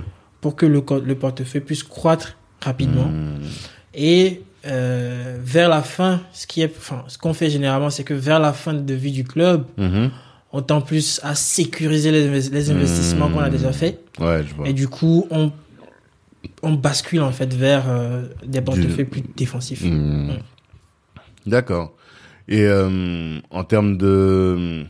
Pour que le, le portefeuille puisse croître rapidement. Et euh, vers la fin, ce qui est, enfin, ce qu'on fait généralement, c'est que vers la fin de vie du club, mhm. on tend plus à sécuriser les, les investissements qu'on a mhm. déjà fait. Ouais, je vois. Et du coup, on, on bascule en fait vers euh, des portefeuilles plus défensifs. Mhm. D'accord. Et euh, en termes de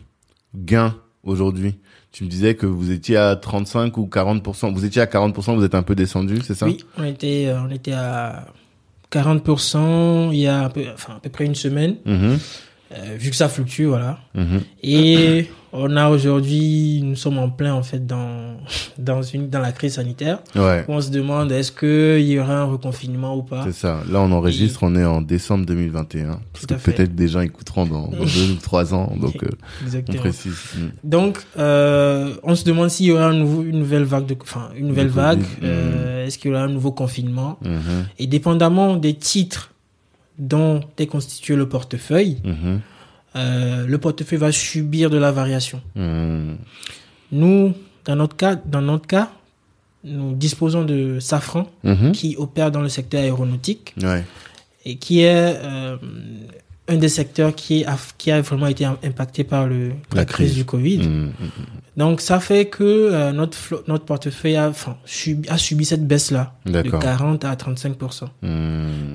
gains aujourd'hui, tu me disais que vous étiez à 35 ou 40%. Vous étiez à 40%, vous êtes un peu descendu, c'est ça? Oui, on était, on était à 40% il y a peu, enfin, à peu près une semaine. Mhm. Euh, vu que ça fluctue, voilà. Mhm. Et on a aujourd'hui, nous sommes en plein en fait dans dans une dans la crise sanitaire. Ouais. On se demande est-ce que il y aura un reconfinement ou pas? C'est ça. Là, on enregistre, on est en décembre 2021. Parce que peut-être des gens écouteront dans, dans deux ou trois ans, donc euh, on précise. Mm. Donc, euh, on se demande s'il y aura un nouveau, une nouvelle vague de, enfin une nouvelle vague. Euh. Est-ce qu'il y aura un nouveau confinement? Mm-hmm. Et dépendamment des titres dont est constitué le portefeuille, mhm. Euh, le portefeuille va subir de la variation. Mhm. Nous, dans notre cas, dans notre cas, nous disposons de Safran mhm. qui opère dans le secteur aéronautique et qui est euh, un des secteurs qui a, qui a vraiment été impacté par le, la, crise. du Covid. Mmh, mmh. Donc, ça fait que euh, notre, notre portefeuille a, enfin, subi, a subi cette baisse-là, de 40 à 35%.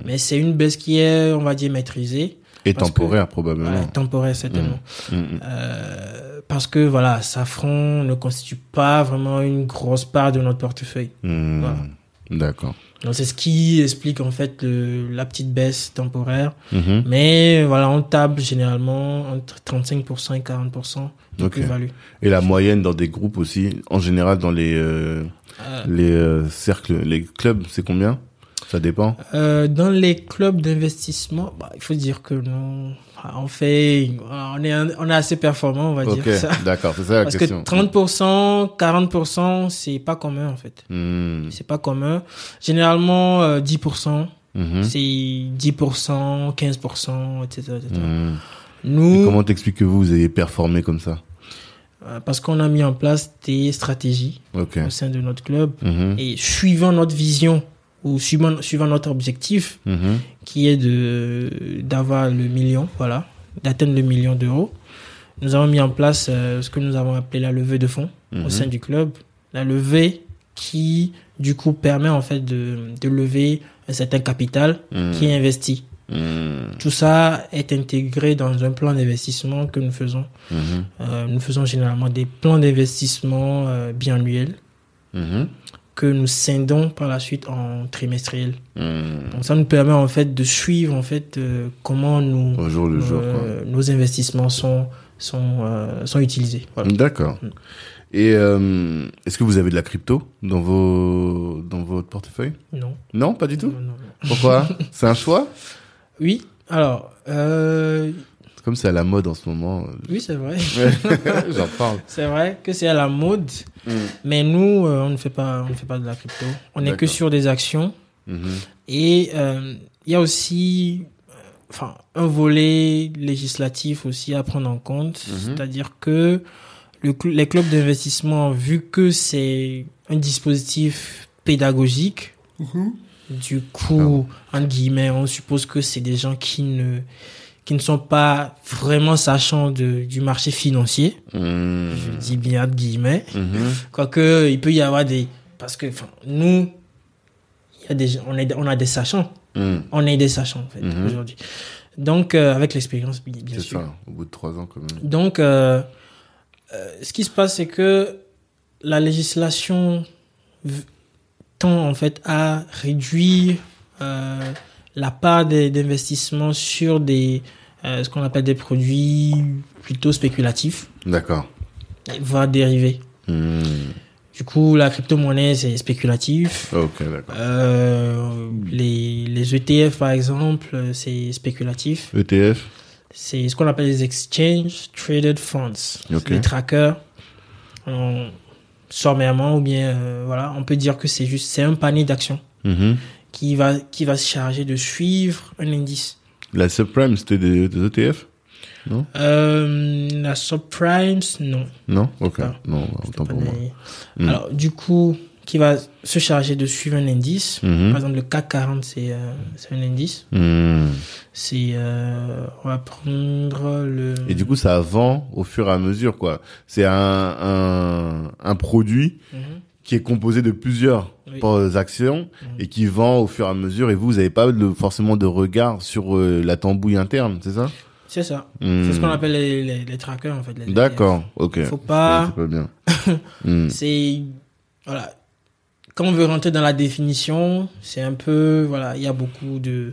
Mais c'est une baisse qui est, on va dire, maîtrisée. Et temporaire, probablement. temporaire, certainement. Euh, parce que, voilà, Safran ne constitue pas vraiment une grosse part de notre portefeuille. Voilà. D'accord. Donc c'est ce qui explique en fait le, la petite baisse temporaire. Mhm. Mais voilà, on table généralement entre 35% et 40% de plus-value. Et la moyenne dans des groupes aussi, en général dans les euh, Euh, les cercles, les clubs, c'est combien? Ça dépend. Euh, dans les clubs d'investissement, bah, il faut dire que nous, on fait, on est, on est assez performant, on va dire ça. d'accord, c'est ça la Parce question. que 30%, 40%, c'est pas commun en fait. Hmm, C'est pas commun. Généralement, euh, 10%, mhm, c'est 10%, 15%, etc. etc. Et comment t'expliques que vous, vous ayez performé comme ça? Euh, parce qu'on a mis en place des stratégies au sein de notre club Mhm, et suivant notre vision ou suivant, suivant notre objectif, mhm, qui est de d'avoir le million, voilà, d'atteindre le million d'euros. Nous avons mis en place euh, ce que nous avons appelé la levée de fonds mhm. au sein du club. La levée qui, du coup, permet en fait de, de lever un certain capital Mhm, qui est investi. mhm, Tout ça est intégré dans un plan d'investissement que nous faisons. mhm, Euh, nous faisons généralement des plans d'investissement euh, biannuels mhm, que nous scindons par la suite en trimestriels. mhm. Donc ça nous permet en fait de suivre en fait euh, comment nous Au jour le jour, quoi. euh, nos investissements sont sont euh, sont utilisés. Voilà. D'accord. Mm. Et est-ce que vous avez de la crypto dans vos dans votre portefeuille? Non. Non, pas du tout? non, non, non. Pourquoi? C'est un choix? Oui. Alors Comme c'est à la mode en ce moment. oui c'est vrai. J'en parle. c'est vrai que c'est à la mode, mais nous euh, on ne fait pas on ne fait pas de la crypto. On n'est que sur des actions Mhm. et euh, il y a aussi euh, enfin un volet législatif aussi à prendre en compte, Mhm. c'est-à-dire que le cl- les clubs d'investissement, vu que c'est un dispositif pédagogique, du coup, entre guillemets, on suppose que c'est des gens qui ne, qui ne sont pas vraiment sachants de, du marché financier. Mhm. Je dis bien entre guillemets. Mhm. Quoique, il peut y avoir des, parce que, enfin, nous, il y a des, gens- on est, on a des sachants. Mhm. On est des sachants, en fait, Mhm. aujourd'hui. Donc, euh, avec l'expérience, bi- bien C'est sûr. ça, au bout de trois ans quand même. Donc, euh, euh, ce qui se passe, c'est que la législation tend en fait à réduire la part d'investissement sur des euh, ce qu'on appelle des produits plutôt spéculatifs, D'accord. voire dérivés. Mhm. Du coup, la crypto-monnaie, c'est spéculatif. Ok, d'accord. Euh, les, les ETF, par exemple, c'est spéculatif. ETF C'est ce qu'on appelle les Exchange Traded Funds. Les trackers, on- sommairement, ou bien, euh, voilà, on peut dire que c'est juste, c'est un panier d'actions Mhm. Qui va, qui va se charger de suivre un indice. La subprime, c'était des, des ETF Euh, la subprimes, non. Non? Ok. Pas. Non, autant pour moi. des- Mm. Alors, du coup, qui va se charger de suivre un indice. Mhm. Par exemple, le CAC 40, c'est euh, c'est un indice. Mhm. C'est, euh, on va prendre le... Et du coup, ça vend au fur et à mesure, quoi. C'est un, un, un produit Mhm. qui est composé de plusieurs Oui. euh, actions Mhm. et qui vend au fur et à mesure. Et vous, vous n'avez pas forcément de regard sur euh, la tambouille interne, c'est ça? C'est ça. C'est ce qu'on appelle les, les, les trackers, en fait. D'accord, ok. Faut pas- c'est bien. Mhm. c'est voilà quand on veut rentrer dans la définition c'est un peu voilà il y a beaucoup de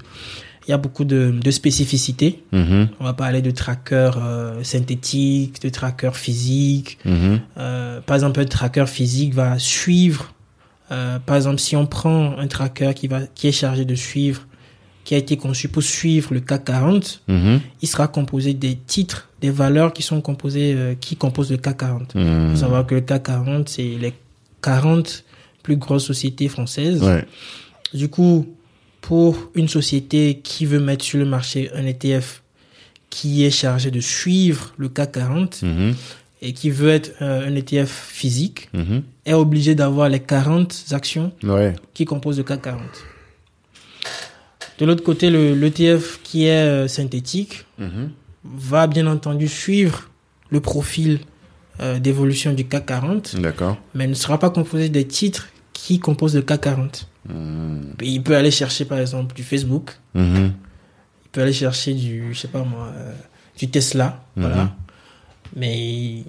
il y a beaucoup de, de spécificités Mhm. on va parler de trackers euh, synthétiques de trackers physiques Mhm. Euh, par exemple un tracker physique va suivre euh, par exemple si on prend un tracker qui va qui est chargé de suivre qui a été conçu pour suivre le CAC 40 Mhm. il sera composé des titres des valeurs qui sont composées euh, qui composent le CAC 40 il faut savoir que le CAC 40, c'est les 40 plus grosses sociétés françaises. Ouais. Du coup, pour une société qui veut mettre sur le marché un ETF qui est chargé de suivre le CAC 40 Mhm. Et qui veut être euh, un ETF physique, Mhm. est obligé d'avoir les 40 actions Ouais. qui composent le CAC 40. De l'autre côté, le l'ETF qui est euh, synthétique Mhm. va bien entendu suivre le profil euh, d'évolution du CAC 40 D'accord. mais ne sera pas composé des titres qui composent le CAC 40. Mhm. Et Il peut aller chercher par exemple du Facebook, Mhm. il peut aller chercher du, je sais pas moi, du Tesla, voilà. Mais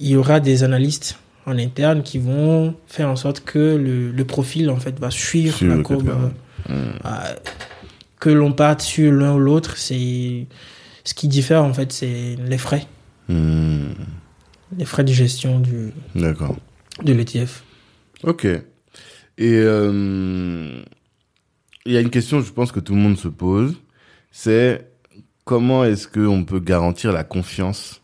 il y aura des analystes en interne qui vont faire en sorte que le, le profil en fait va suivre la courbe. euh, que l'on parte sur l'un ou l'autre, c'est ce qui diffère en fait, c'est les frais, Hmm, les frais de gestion du D'accord. de l'ETF. Ok. Et euh, il y a une question, je pense que tout le monde se pose, c'est comment est-ce qu'on peut garantir la confiance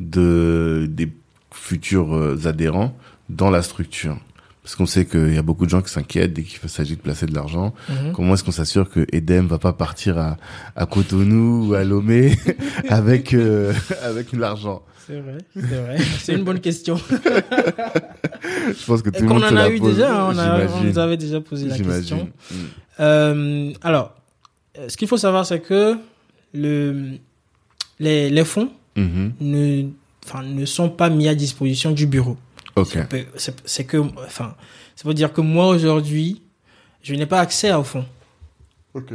de des futurs euh, adhérents dans la structure Parce qu'on sait qu'il y a beaucoup de gens qui s'inquiètent dès qu'il s'agit de placer de l'argent. Mhm. Comment est-ce qu'on s'assure que Edem va pas partir à, à Cotonou ou à Lomé avec euh, avec l'argent? C'est vrai, c'est vrai. C'est une bonne question. Je pense que tout le monde se en a la eu pose. déjà, hein, on, a, on J'imagine. nous avait déjà posé la question. Mm. Euh, alors, euh, ce qu'il faut savoir, c'est que le, les, les fonds Mhm. ne, enfin, ne sont pas mis à disposition du bureau. Ok. C'est C'est c'est que, enfin, ça veut dire que moi aujourd'hui, je n'ai pas accès. Ok.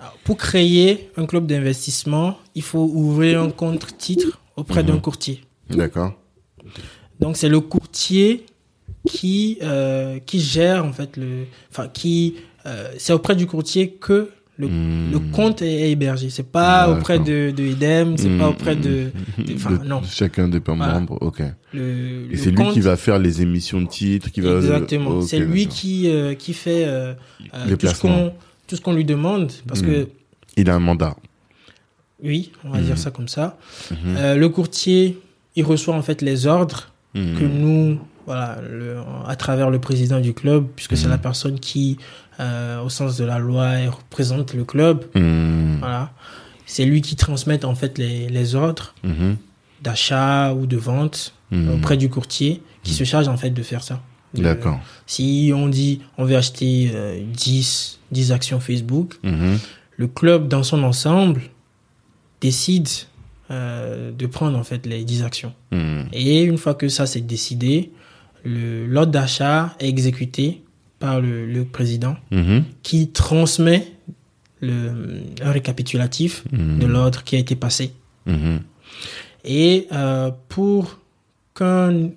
Alors, pour créer un club d'investissement, il faut ouvrir un compte titre auprès d'un courtier. D'accord. Donc c'est le courtier qui euh, qui gère en fait le, enfin qui, euh, c'est auprès du courtier que le, Hmm. le compte est hébergé. C'est pas auprès de, de Edem, c'est pas Hmm, auprès de, hmm, de- enfin de non. Chacun des Voilà. membres. Ok. Le, Et c'est lui qui va faire les émissions de titres, qui va. Exactement. C'est lui qui euh, qui fait euh, euh, Les tout ce qu'on tout ce qu'on lui demande parce que Il a un mandat. oui, on va dire ça comme ça. Euh, le courtier, il reçoit en fait les ordres que nous, voilà, le- à travers le président du club, puisque c'est Mhm. la personne qui, euh, au sens de la loi, représente le club. Mhm. Voilà. C'est lui qui transmet en fait les, les ordres Mhm. d'achat ou de vente auprès du courtier qui se charge en fait de faire ça. D'accord. Si on dit on veut acheter euh, 10, 10 actions Facebook, le club dans son ensemble décide euh, de prendre en fait les 10 actions. Et une fois que ça c'est décidé, l'ordre d'achat est exécuté par le, le président Mhm. qui transmet le, un récapitulatif Mhm. de l'ordre qui a été passé. Mhm. Et euh, pour qu'un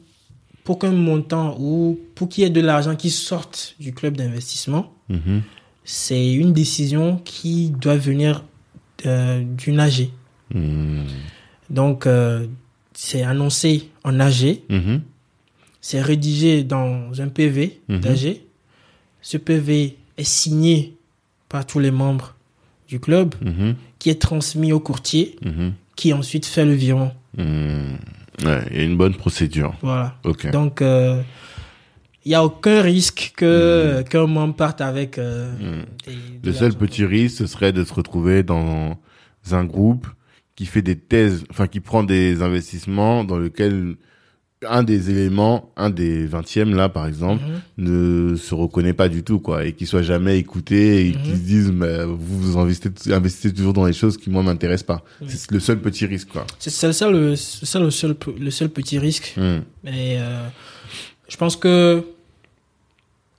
pour qu'un montant ou pour qu'il y ait de l'argent qui sorte du club d'investissement, c'est une décision qui doit venir euh, d'une AG. Donc, euh, c'est annoncé en AG. C'est rédigé dans un PV Mhm. d'AG. Ce PV est signé par tous les membres du club, Mhm. qui est transmis au courtier, Mhm. qui ensuite fait le virement. Ouais, il y a une bonne procédure. Voilà. Ok. Donc, euh, il n'y a aucun risque que qu'un membre parte avec. euh, des- de Le seul petit risque, ce serait de se retrouver dans un groupe qui fait des thèses, enfin qui prend des investissements dans lequel un des éléments, un des vingtièmes là par exemple, Mhm. ne se reconnaît pas du tout quoi, et qui soit jamais écouté et qui Mhm. se disent mais vous vous investissez, investissez toujours dans les choses qui moi m'intéressent pas. Oui. C'est le seul petit risque quoi. C'est ça, le, ça le, seul, le seul petit risque. Mais euh, je pense que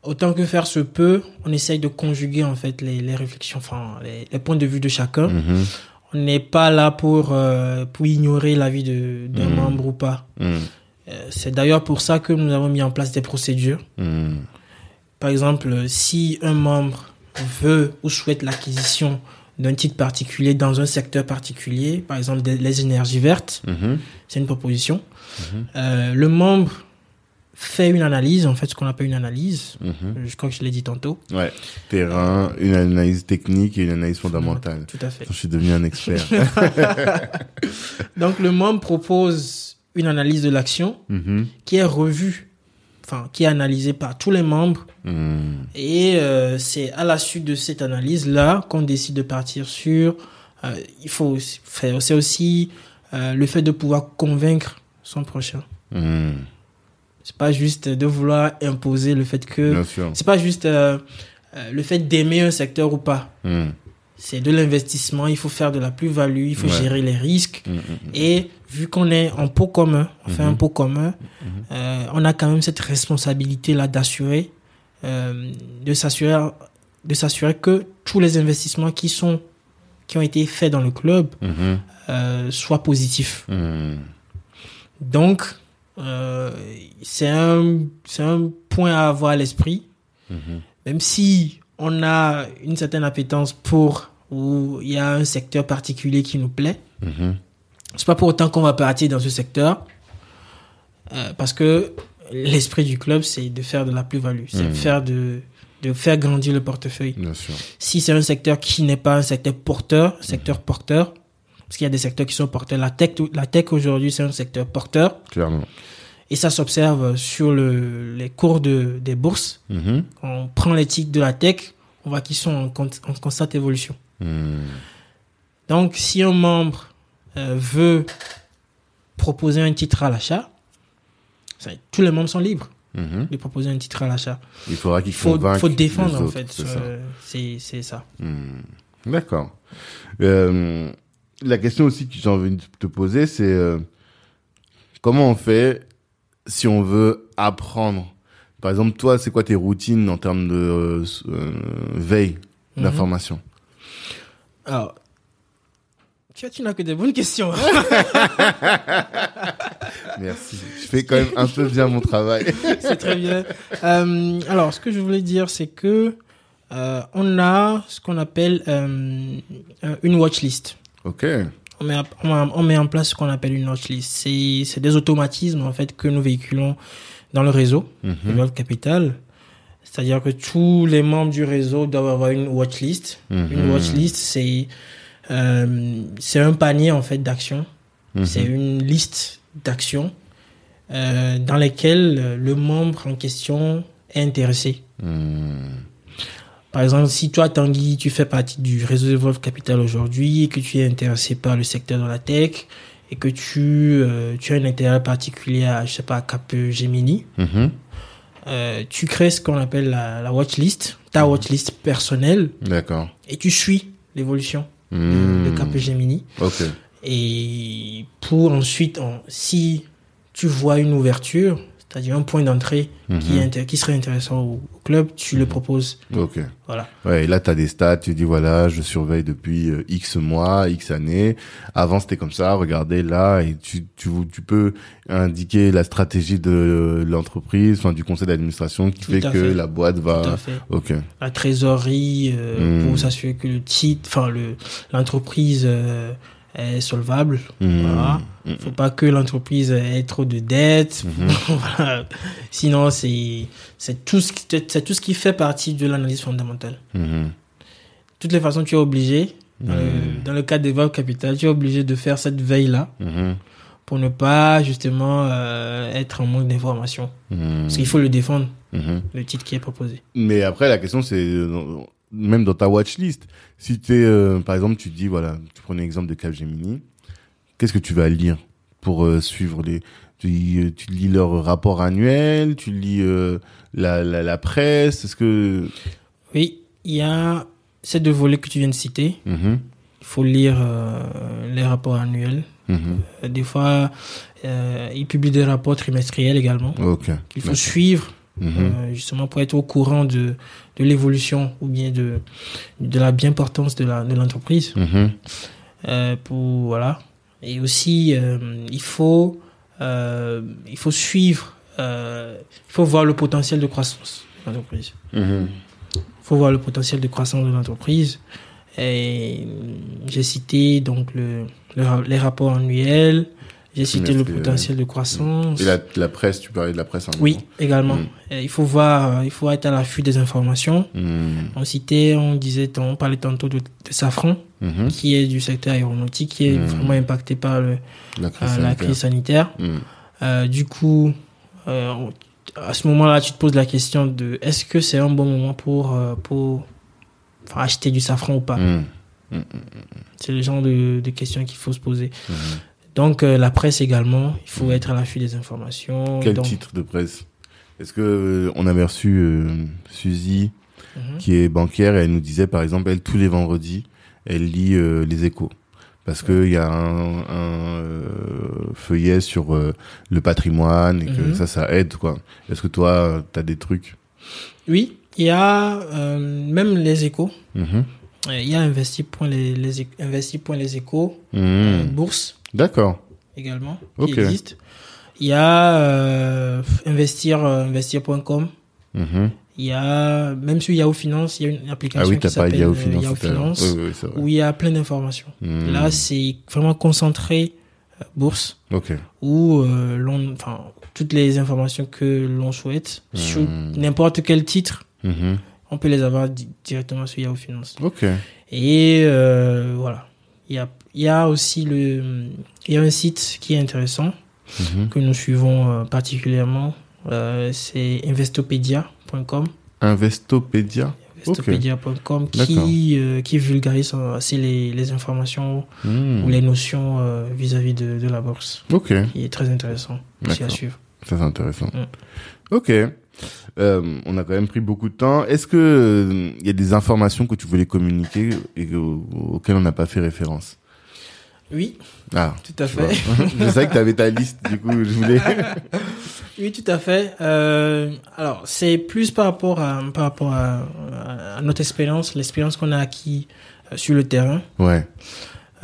autant que faire se peut, on essaye de conjuguer en fait les, les réflexions, enfin les, les points de vue de chacun. Mhm. On n'est pas là pour euh, pour ignorer l'avis de d'un membre ou pas. Euh, c'est d'ailleurs pour ça que nous avons mis en place des procédures. Mhm. Par exemple, euh, si un membre veut ou souhaite l'acquisition d'un titre particulier dans un secteur particulier, par exemple des- les énergies vertes, Mhm. c'est une proposition. Mhm. Euh, le membre fait une analyse, en fait, ce qu'on appelle une analyse. Je crois que je l'ai dit tantôt. Ouais. Terrain, une analyse technique et une analyse fondamentale. Tout à fait. Je suis devenu un expert. Donc, le membre propose une analyse de l'action Mhm. qui est revue, enfin, qui est analysée par tous les membres. Mhm. Et euh, c'est à la suite de cette analyse-là qu'on décide de partir sur. euh, il faut faire. C'est aussi euh, le fait de pouvoir convaincre son prochain. Mhm. C'est pas juste de vouloir imposer le fait que. C'est pas juste le fait d'aimer un secteur ou pas. C'est de l'investissement, il faut faire de la plus-value, il faut Ouais. gérer les risques. Mhm. Et vu qu'on est en pot commun, on fait un pot commun, Mhm. euh, on a quand même cette responsabilité-là d'assurer, euh, de s'assurer, de s'assurer que tous les investissements qui sont, qui ont été faits dans le club, Mhm. euh, soient positifs. Donc, c'est un, un point à avoir à l'esprit. Même si on a une certaine appétence pour, ou il y a un secteur particulier qui nous plaît, Mhm. c'est pas pour autant qu'on va partir dans ce secteur. Euh, parce que l'esprit du club, c'est de faire de la plus-value. C'est de Mhm. faire de, de faire grandir le portefeuille. Bien sûr. Si c'est un secteur qui n'est pas un secteur porteur, secteur porteur, parce qu'il y a des secteurs qui sont porteurs. La tech, la tech aujourd'hui, c'est un secteur porteur. Clairement. Et ça s'observe sur le, les cours de, des bourses. Mhm. Quand on prend les titres de la tech, on voit qu'ils sont en, en constante évolution. Mhm. Donc, si un membre euh, veut proposer un titre à l'achat, tous les membres sont libres Mhm. de proposer un titre à l'achat. Il faudra qu'il Il faut, faut défendre, en fait. c'est ça. euh, ça. Hmm. D'accord. Euh, la question aussi que j'ai envie de te poser, c'est euh, comment on fait si on veut apprendre Par exemple, toi, c'est quoi tes routines en termes de euh, euh, veille Mhm. d'information? Alors, tu, tu n'as que des bonnes questions. Merci. Je fais quand même un peu bien mon travail. c'est très bien. Euh, alors, ce que je voulais dire, c'est que euh, on a ce qu'on appelle une watchlist. ok. On met, on, met- on met en place ce qu'on appelle une watchlist. C'est c'est des automatismes en fait que nous véhiculons dans le réseau Mhm. Love Capital. C'est-à-dire que tous les membres du réseau doivent avoir une watchlist. Mhm. Une watchlist, c'est euh, c'est un panier en fait d'actions. Mhm. C'est une liste d'actions euh, dans lesquelles le membre en question est intéressé. Hmm. Par exemple, si toi, Tanguy, tu fais partie du réseau Evolve Capital aujourd'hui et que tu es intéressé par le secteur de la tech et que tu, euh, tu as un intérêt particulier à, je sais pas, Cap Gemini, Mhm. euh, tu crées ce qu'on appelle la, la watchlist, ta watchlist personnelle D'accord. et tu suis l'évolution de, Hmm. de Cap Gemini. Ok. Et pour ensuite, en- si tu vois une ouverture, c'est-à-dire un point d'entrée qui, Mhm. qui serait intéressant au, au club, tu le proposes. Ok. Voilà. Ouais, et là, tu as des stats, tu dis, voilà, je surveille depuis euh, X mois, X années. Avant, c'était comme ça, regardez là, et tu, tu, tu peux indiquer la stratégie de l'entreprise, enfin, du conseil d'administration qui Tout fait que fait. la boîte Tout à va... fait. Ok. La trésorerie euh, pour s'assurer que le titre, enfin le l'entreprise euh, est solvable. Hmm. Voilà. Hmm. Faut pas que l'entreprise ait trop de dettes. Voilà. Sinon, c'est c'est tout ce qui c'est tout ce qui fait partie de l'analyse fondamentale. De toutes les façons, tu es obligé dans, le, Hmm. dans le cadre des valeurs capitales, tu es obligé de faire cette veille là pour ne pas justement euh, être en manque d'informations. Parce qu'il faut le défendre, le titre qui est proposé. Mais après, la question, c'est euh, même dans ta watchlist. Si tu es, par exemple, tu dis, voilà, tu prenais l'exemple de Capgemini, qu'est-ce que tu vas lire pour euh, suivre les. Tu, lis- tu lis leur rapport annuel, tu lis euh, la, la, la presse, est-ce que. Oui, il y a ces deux volets que tu viens de citer. Mhm, Il faut lire euh, les rapports annuels. mhm. Euh, Des fois, euh, ils publient des rapports trimestriels également Ok. qu'il faut D'accord. Mhm, euh, justement pour être au courant de, de l'évolution ou bien de, de la bien-portance de la- de l'entreprise. mhm, Euh, pour voilà. Et aussi, euh, il faut il faut suivre, il faut voir le potentiel de croissance de l'entreprise. mhm. Il faut voir le potentiel de croissance de l'entreprise. Et j'ai cité donc le, le les rapports annuels, j'ai cité le potentiel de croissance. Et la, la presse, tu parlais de la presse en même Oui, également. Mm. Il faut voir, euh, il faut être à l'affût des informations. Mhm, On citait, on disait, on parlait tantôt de, de Safran, mhm. qui est du secteur aéronautique, qui est Mm. vraiment impacté par le, La crise euh, la sanitaire. crise sanitaire. Euh, du coup, euh, à ce moment-là, tu te poses la question de est-ce que c'est un bon moment pour, pour enfin, acheter du safran ou pas? C'est le genre de, de questions qu'il faut se poser. mhm. Donc, euh, la presse également, il faut être à l'affût des informations. Quel Donc, titre de presse? Est-ce que euh, on avait reçu euh, Suzy Mhm. qui est banquière et elle nous disait par exemple elle tous les vendredis elle lit euh, les échos parce que il y a un, un, euh, feuillet sur euh, le patrimoine et que Mhm. ça ça aide quoi. Est-ce que toi tu as des trucs? Oui, il y a même les échos. Mhm. Il y a investi.les les, investi.les échos, bourse D'accord. également, Ok. qui existe. Il y a euh, investir euh, investir.com. Mhm. Il y a même sur Yahoo Finance, il y a une application Ah oui, qui s'appelle Yahoo euh, Finance. Yahoo à l'heure. Finance Oui, oui, où il y a plein d'informations. Hmm. Là, c'est vraiment concentré euh, bourse Ok. où euh, l'on enfin toutes les informations que l'on souhaite sur Hmm. n'importe quel titre, Mhm. on peut les avoir di- directement sur Yahoo Finance. Ok. Et euh, voilà. Il y a, y a aussi le, il y a un site qui est intéressant Mhm. que nous suivons euh, particulièrement. Euh, c'est investopedia.com. Investopedia. Investopedia.com qui, euh, qui vulgarise euh, assez les, les informations Hmm. ou les notions euh, vis-à-vis de, de la bourse. Ok. Qui est très intéressant aussi à suivre. Ça, c'est intéressant. Mm. Ok. Euh, on a quand même pris beaucoup de temps. Est-ce que euh, il y a des informations que tu voulais communiquer et que- auxquelles on n'a pas fait référence? Oui, Ah, tout à fait. je savais que tu avais ta liste, du coup, je voulais. Oui, tout à fait. Euh, alors, c'est plus par rapport à, par rapport à, à notre expérience, l'expérience qu'on a acquis sur le terrain. ouais.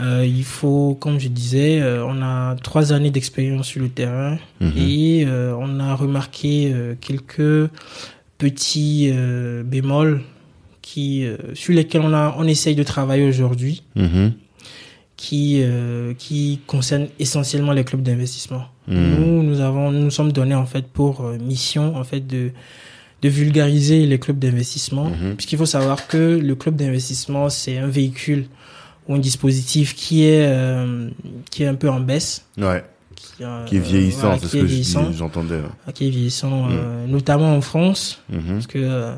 Euh, il faut, comme je disais, euh, on a trois années d'expérience sur le terrain Mhm. et euh, on a remarqué quelques petits bémols qui, sur lesquels on a, on essaye de travailler aujourd'hui, Mhm. qui, qui concernent essentiellement les clubs d'investissement. Mhm. Nous, nous avons, nous nous sommes donnés en fait pour mission en fait de de vulgariser les clubs d'investissement, puisqu'il faut savoir que le club d'investissement c'est un véhicule ou un dispositif qui est euh, qui est un peu en baisse, Ouais. qui, euh, Qui est vieillissant, voilà, c'est ce que je j'entendais. là. ah, qui est vieillissant, euh, notamment en France, Mhm. parce que euh,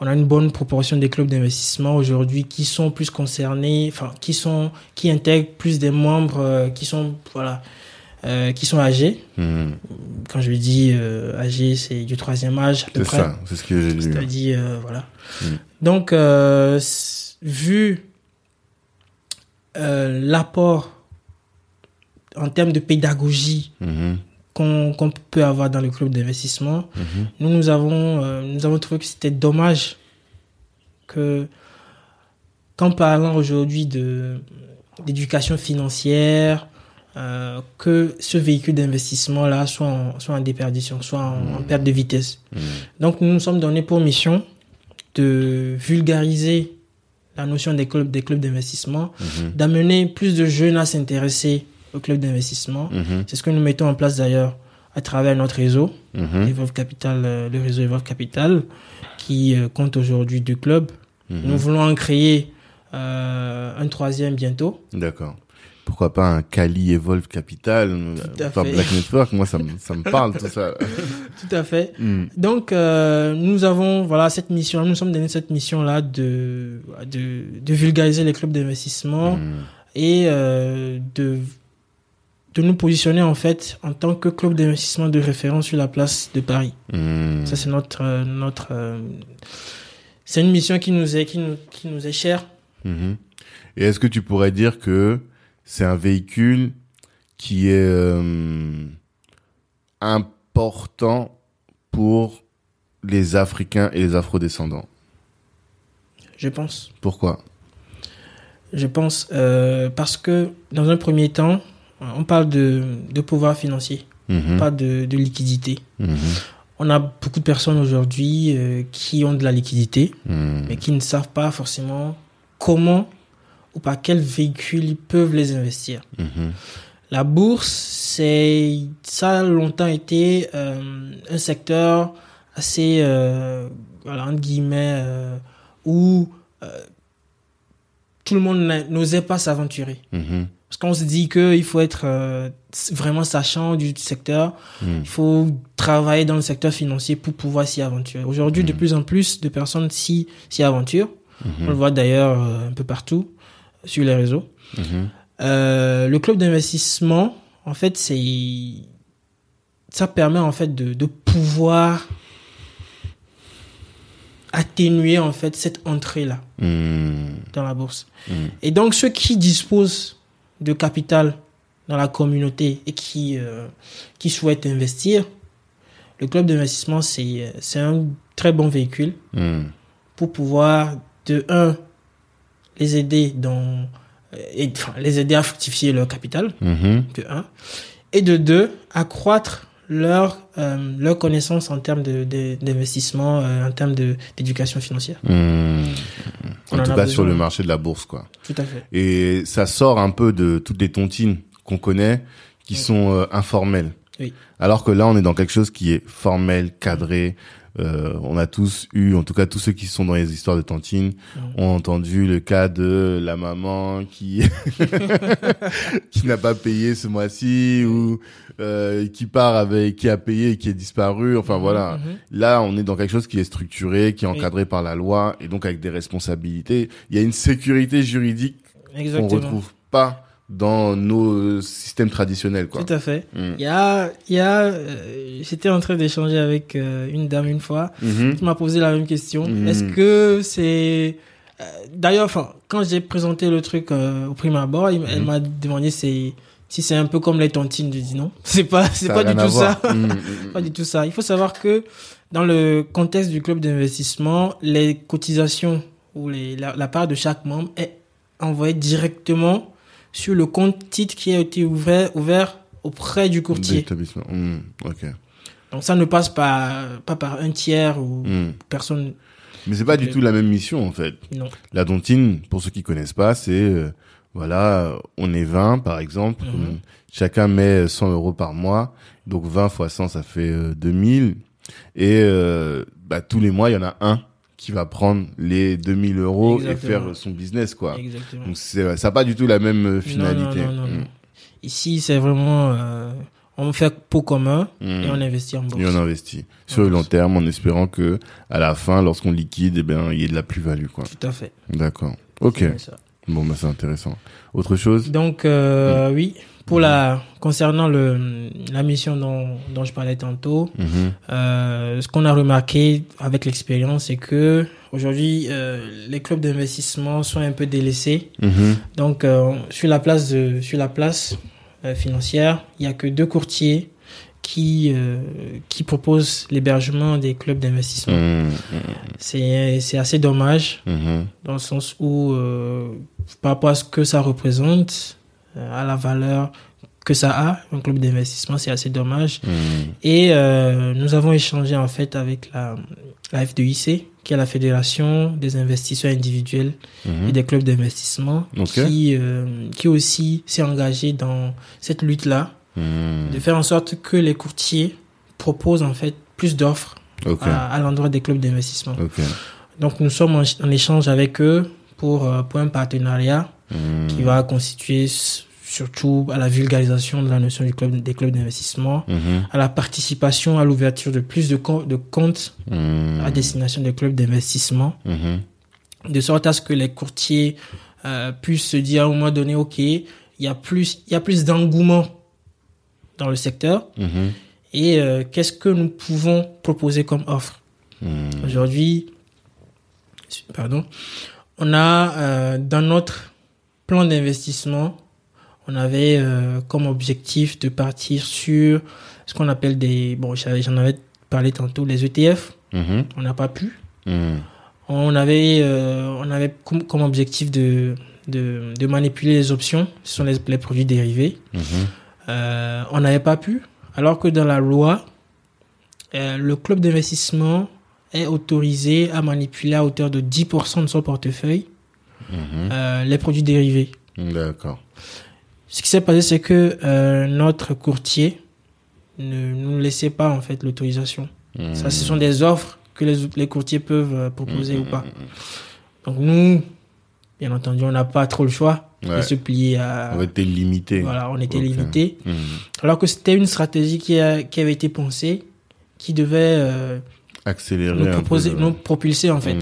on a une bonne proportion des clubs d'investissement aujourd'hui qui sont plus concernés, enfin qui sont qui intègrent plus des membres euh, qui sont voilà euh, qui sont âgés. Mhm. Quand je dis euh, âgé, c'est du troisième âge à peu C'est près. ça, c'est ce que j'ai lu. C'est-à-dire euh, voilà. Mm. Donc euh, vu euh, l'apport en termes de pédagogie Mhm. qu'on peut avoir dans le club d'investissement, Mhm. nous, nous avons, euh, nous avons trouvé que c'était dommage que, qu'en parlant aujourd'hui de, d'éducation financière, euh, que ce véhicule d'investissement-là soit en, soit en déperdition, soit en, en perte de vitesse. Mhm. Donc, nous nous sommes donnés pour mission de vulgariser la notion des clubs, des clubs d'investissement, Mhm. d'amener plus de jeunes à s'intéresser aux clubs d'investissement. Mhm. C'est ce que nous mettons en place d'ailleurs à travers notre réseau. Mhm. Evolve Capital, euh, le réseau Evolve Capital, qui euh, compte aujourd'hui deux clubs. Nous voulons en créer euh, un troisième bientôt. D'accord. Pourquoi pas un Cali Evolve Capital, enfin. Black Network, moi ça me, ça me parle tout ça. Tout à fait. Mhm. Donc, euh, nous avons voilà cette mission, nous sommes donné cette mission-là de, de, de vulgariser les clubs d'investissement Mhm. et euh, de, de nous positionner en fait en tant que club d'investissement de référence sur la place de Paris. Mhm. Ça, c'est notre, euh, notre, c'est une mission qui nous est, qui nous, qui nous est chère. Et est-ce que tu pourrais dire que c'est un véhicule qui est euh, important pour les Africains et les Afrodescendants Je pense. Pourquoi? Je pense euh, parce que dans un premier temps, on parle de, de pouvoir financier, Mhm. pas de, de liquidité. Mhm. On a beaucoup de personnes aujourd'hui euh, qui ont de la liquidité, Mhm. mais qui ne savent pas forcément comment ou par quel véhicule ils peuvent les investir. Mhm. La bourse, c'est ça a longtemps été euh, un secteur assez, euh, voilà, entre guillemets, euh, où euh, tout le monde n'osait pas s'aventurer. Mhm. Parce qu'on se dit qu'il faut être vraiment sachant du secteur, Mhm. il faut travailler dans le secteur financier pour pouvoir s'y aventurer. Aujourd'hui, de plus en plus de personnes s'y aventurent. On le voit d'ailleurs un peu partout sur les réseaux. Mhm. Euh, le club d'investissement, en fait, c'est ça permet en fait de, de pouvoir atténuer en fait cette entrée là Mhm. dans la bourse. Mhm. Et donc ceux qui disposent de capital dans la communauté et qui euh, qui souhaitent investir, le club d'investissement c'est c'est un très bon véhicule pour pouvoir de un les aider dans euh, et, enfin, les aider à fructifier leur capital Mhm. de un et de deux, accroître leur euh, leur connaissance en termes de d'investissement, euh, en termes de d'éducation financière. Mmh. En, tout cas sur le marché de la bourse, quoi. Tout à fait. Et ça sort un peu de toutes les tontines qu'on connaît, qui sont euh, informelles. Oui. Alors que là, on est dans quelque chose qui est formel, cadré, euh, on a tous eu, en tout cas tous ceux qui sont dans les histoires de Tantine, ont entendu le cas de la maman qui qui n'a pas payé ce mois-ci ou euh, qui part avec qui a payé et qui est disparu. Enfin voilà, Mhm. là on est dans quelque chose qui est structuré, qui est encadré par la loi et donc avec des responsabilités. Il y a une sécurité juridique qu'on retrouve pas dans nos systèmes traditionnels quoi. Tout à fait. Mm. Y a, y a, euh, j'étais en train d'échanger avec euh, une dame une fois Mhm. qui m'a posé la même question. Mhm. Est-ce que c'est, euh, d'ailleurs, enfin, quand j'ai présenté le truc au prime abord, elle Mhm. m'a demandé si c'est un peu comme les tontines. Je dis non, c'est pas, c'est pas du tout ça. Mm, mm, pas du tout ça. Il faut savoir que dans le contexte du club d'investissement, les cotisations ou les, la, la part de chaque membre est envoyée directement sur le compte titre qui a été ouvert, ouvert auprès du courtier. D'établissement. Mm, ok. Donc ça ne passe pas, pas par un tiers ou Mm. personne. Mais c'est pas du Ok. tout la même mission en fait. Non. La tontine, pour ceux qui connaissent pas, c'est euh, voilà, on est 20 par exemple, Mhm. chacun met 100 euros par mois, donc 20 fois 100 ça fait euh, 2000 et euh, bah, tous les mois il y en a un qui va prendre les 2000 euros et faire son business quoi. Exactement. Donc c'est ça pas du tout la même euh, finalité. Non, non, non, non, Mm. Ici, c'est vraiment, euh, on fait pot commun Mm. et on investit en bourse. Et on investit sur le long terme en espérant que à la fin, lorsqu'on liquide, eh ben il y ait de la plus-value quoi. Tout à fait. D'accord. Ok. Bon bah c'est intéressant. Autre chose? Donc euh, oui, pour la concernant le la mission dont dont je parlais tantôt, Mhm. euh, ce qu'on a remarqué avec l'expérience, c'est que aujourd'hui euh, les clubs d'investissement sont un peu délaissés. Mhm. Donc euh, sur la place de sur la place financière, il y a que deux courtiers qui euh, qui proposent l'hébergement des clubs d'investissement. Mhm. C'est c'est assez dommage dans le sens où, euh, par rapport à ce que ça représente, à la valeur que ça a, un club d'investissement, c'est assez dommage. Mhm. Et euh, nous avons échangé en fait avec la, la F2IC, qui est la Fédération des investisseurs individuels Mhm. et des clubs d'investissement, qui, euh, qui aussi s'est engagé dans cette lutte-là, Mhm. de faire en sorte que les courtiers proposent en fait plus d'offres à, à l'endroit des clubs d'investissement. Donc nous sommes en, en échange avec eux pour, euh, pour un partenariat Mhm. qui va constituer surtout à la vulgarisation de la notion du club, des clubs d'investissement, Mhm. à la participation à l'ouverture de plus de, com- de comptes Mhm. à destination des clubs d'investissement, de sorte à ce que les courtiers euh, puissent se dire à un moment donné, OK, il y a plus, il y a plus d'engouement dans le secteur et euh, qu'est-ce que nous pouvons proposer comme offre? Aujourd'hui, pardon, on a euh, dans notre plan d'investissement, on avait euh, comme objectif de partir sur ce qu'on appelle des, bon, j'en avais parlé tantôt, les ETF. Mhm. On n'a pas pu. Mhm. On avait, euh, on avait comme, comme objectif de, de, de manipuler les options, ce sont les, les produits dérivés. Mhm. Euh, on n'avait pas pu, alors que dans la loi, le club d'investissement est autorisé à manipuler à hauteur de 10% de son portefeuille Mhm. euh, les produits dérivés. D'accord. Ce qui s'est passé, c'est que euh, notre courtier ne nous laissait pas en fait l'autorisation. Mhm. Ça, ce sont des offres que les, les courtiers peuvent euh, proposer Mhm. ou pas. Donc nous, bien entendu, on n'a pas trop le choix Ouais. de se plier à... On était limité. Voilà, on était Ok. limité. Mhm. Alors que c'était une stratégie qui, a- qui avait été pensée, qui devait euh, Accélérer nous, un proposer, peu. le- nous propulser en fait.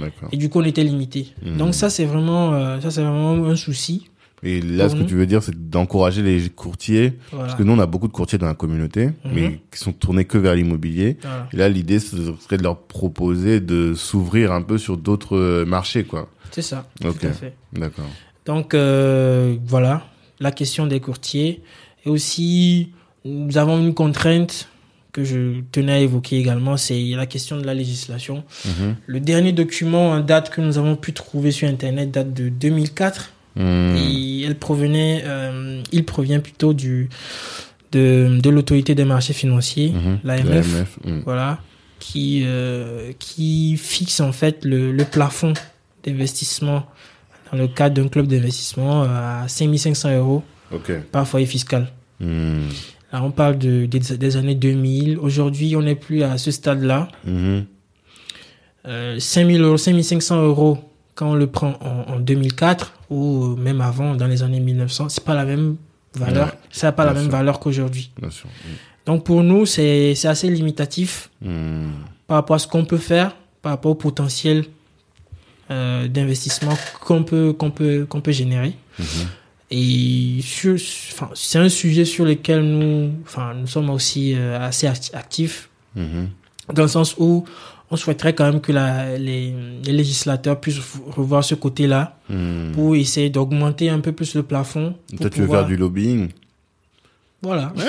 D'accord. Et du coup, on était limité. Mhm. Donc ça, c'est vraiment, euh, ça, c'est vraiment un souci. Et là, ce que tu veux dire, c'est d'encourager les courtiers, Voilà. parce que nous, on a beaucoup de courtiers dans la communauté, Mhm. mais qui sont tournés que vers l'immobilier. Voilà. Et là, l'idée, serait de leur proposer de s'ouvrir un peu sur d'autres euh, marchés, quoi. C'est ça. D'accord. Donc euh, voilà, la question des courtiers. Et aussi, nous avons une contrainte que je tenais à évoquer également, c'est la question de la législation. Mhm. Le dernier document en date que nous avons pu trouver sur Internet date de 2004. Hmm. Et elle provenait, euh, il provient plutôt du de, de l'autorité des marchés financiers, Mhm. l'AMF, hmm. voilà, qui euh, qui fixe en fait le, le plafond d'investissement dans le cadre d'un club d'investissement à 5500 euros par foyer fiscal. Hmm. Là, on parle de, des, des années 2000. Aujourd'hui, on n'est plus à ce stade-là. Mhm. Euh, 5000 euros, 5500 euros quand on le prend en, en 2004 ou même avant, dans les années 1900, c'est pas la même valeur. Ouais, ça n'a pas la même valeur qu'aujourd'hui. Sûr. Donc pour nous, c'est assez limitatif Hmm. par rapport à ce qu'on peut faire, par rapport au potentiel euh, d'investissement qu'on peut qu'on peut qu'on peut générer. Mhm. Et sur, enfin, c'est un sujet sur lequel nous, enfin, nous sommes aussi euh, assez act- actifs Mhm. dans le sens où on souhaiterait quand même que la, les, les législateurs puissent revoir ce côté-là Hmm. pour essayer d'augmenter un peu plus le plafond. pour Toi, tu veux pouvoir- faire du lobbying Voilà.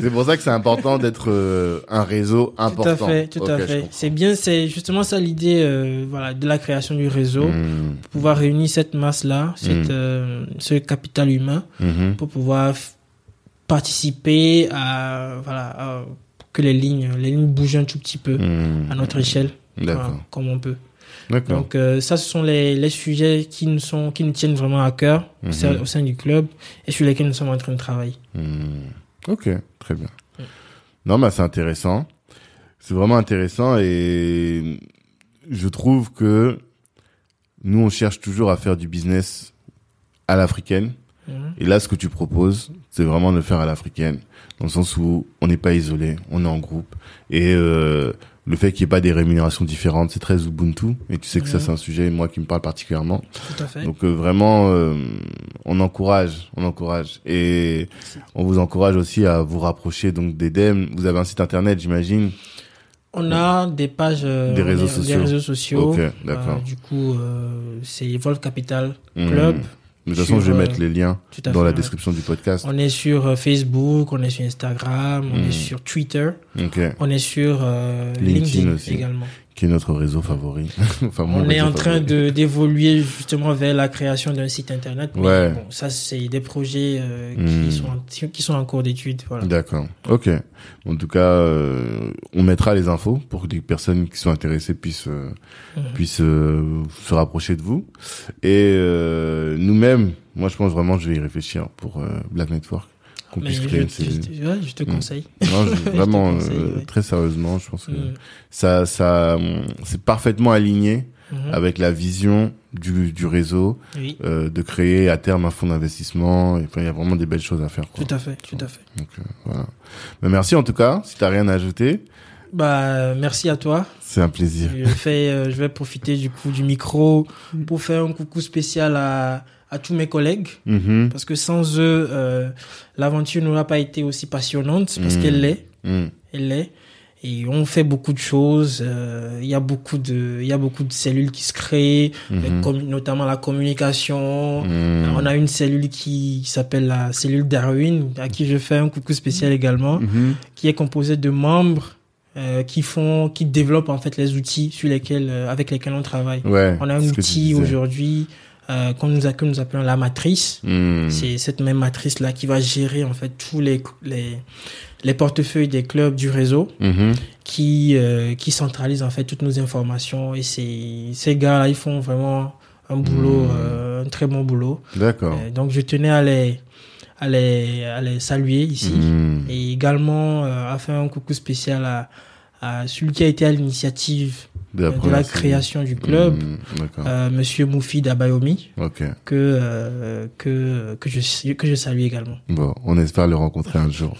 C'est pour ça que c'est important d'être euh, un réseau Tout à important. fait, tout à fait. C'est bien, c'est justement ça l'idée, euh, voilà, de la création du réseau, Hmm. pour pouvoir réunir cette masse-là, cette, Mm. euh, ce capital humain, Mhm. pour pouvoir participer à, voilà, à- que les lignes, les lignes bougent un tout petit peu Hmm. à notre échelle, voilà, comme on peut. Donc euh, ça, ce sont les, les sujets qui nous sont, qui nous tiennent vraiment à cœur au, sein, Mhm. au sein du club et sur lesquels nous sommes en train de travailler. Hmm. Ok, très bien. Non, mais c'est intéressant. C'est vraiment intéressant et je trouve que nous, on cherche toujours à faire du business à l'africaine. Mhm. Et là, ce que tu proposes, c'est vraiment de le faire à l'africaine, dans le sens où on n'est pas isolé, on est en groupe. Et euh, le fait qu'il n'y ait pas des rémunérations différentes, c'est très Ubuntu. Et tu sais que ça, c'est un sujet, moi, qui me parle particulièrement. Tout à fait. Donc euh, vraiment, euh, on encourage, on encourage. Et on vous encourage aussi à vous rapprocher donc d'EDEM. Vous avez un site internet, j'imagine? On a des pages, euh, Des réseaux des sociaux. réseaux sociaux. Ok, d'accord. Euh, du coup, euh, c'est Evolve Capital Hmm. De toute façon, je vais Sur, mettre euh, les liens dans fait, la ouais. description du podcast. On est sur euh, Facebook, on est sur Instagram, on est sur Twitter, Ok. on est sur euh, LinkedIn LinkedIn, aussi. également. Qui est notre réseau favori. enfin, On est en train favori. de d'évoluer justement vers la création d'un site internet. Mais Ouais. bon, ça c'est des projets euh, Hmm. qui sont en, qui sont en cours d'étude. Voilà. D'accord. Ok. En tout cas, euh, on mettra les infos pour que les personnes qui sont intéressées puissent euh, Mhm. puissent euh, se rapprocher de vous. Et euh, nous-mêmes, moi, je pense vraiment, je vais y réfléchir pour euh, Black Network, qu'on puisse je, créer je- je- ouais, je te Hmm. conseille. Non, je- vraiment, Je te conseille, euh, ouais. très sérieusement, je pense que Hmm. ça, ça, hum, c'est parfaitement aligné Mhm. avec la vision du, du réseau Oui, euh, de créer à terme un fonds d'investissement. Enfin, il y a vraiment des belles choses à faire. Quoi. tout à fait, tout à fait. Donc euh, voilà. Mais merci en tout cas. Si t'as rien à ajouter, Bah, merci à toi. c'est un plaisir. Je, fais, euh, je vais profiter du coup du micro pour faire un coucou spécial à, à tous mes collègues. Mhm. Parce que sans eux, euh, l'aventure n'aurait pas été aussi passionnante, parce qu'elle l'est. Mhm. Elle l'est. Et on fait beaucoup de choses. euh, Il y a beaucoup de, il y a beaucoup de cellules qui se créent, Mhm. mais comme- notamment la communication. On a une cellule qui, qui s'appelle la cellule Darwin, à qui je fais un coucou spécial également, qui est composée de membres euh, qui font, qui développent en fait les outils sur lesquels, euh, avec lesquels on travaille. Ouais. On a un outil aujourd'hui euh, qu'on nous, a- que nous appelons la matrice. Mhm. C'est cette même matrice là qui va gérer en fait tous les les les portefeuilles des clubs du réseau Mhm. qui euh, qui centralise en fait toutes nos informations et ces ces gars là ils font vraiment un boulot Mmh. euh, un très bon boulot. D'accord. Euh, donc je tenais à les à les à les saluer ici Mhm. et également euh, à faire un coucou spécial à à celui qui a été à l'initiative De euh, de la série. création du club, euh, Monsieur Moufid Abayomi, Ok. que euh, que que je que je salue également. Bon, on espère le rencontrer un jour.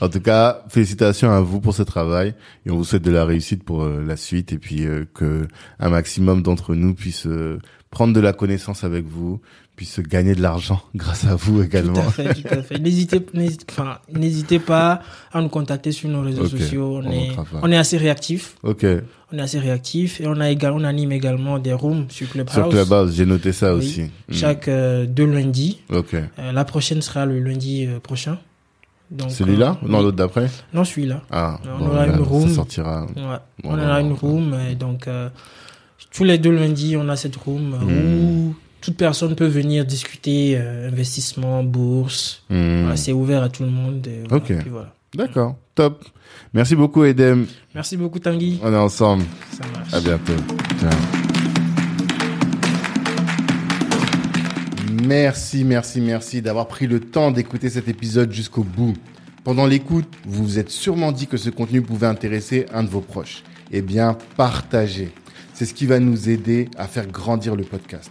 En tout cas, félicitations à vous pour ce travail et on vous souhaite de la réussite pour euh, la suite et puis euh, que un maximum d'entre nous puisse euh, prendre de la connaissance avec vous, puisse gagner de l'argent grâce à vous Tout également. à fait, tout à fait. N'hésitez, pas à nous contacter sur nos réseaux sociaux. On, on est, on est assez réactif. Ok. On est assez réactif et on a également, on anime également des rooms sur Clubhouse. Sur Clubhouse, j'ai noté ça Oui. aussi. Mm. Chaque euh, deux lundis. Ok. Euh, la prochaine sera le lundi euh, prochain. Celui-là euh, Non, l'autre d'après Non, celui-là. Ah, On bon, aura là, une room. ça sortira. Ouais. Bon, on bah, a une room et donc euh, tous les deux lundis on a cette room Mm. où toute personne peut venir discuter euh, investissement, bourse. Hmm. Voilà, c'est ouvert à tout le monde. et voilà, Ok. puis voilà. D'accord, top. Merci beaucoup, Edem. Merci beaucoup Tanguy. On est ensemble. Ça marche. À bientôt. Ciao. Merci, merci, merci d'avoir pris le temps d'écouter cet épisode jusqu'au bout. Pendant l'écoute, vous vous êtes sûrement dit que ce contenu pouvait intéresser un de vos proches. Eh bien, partagez. C'est ce qui va nous aider à faire grandir le podcast.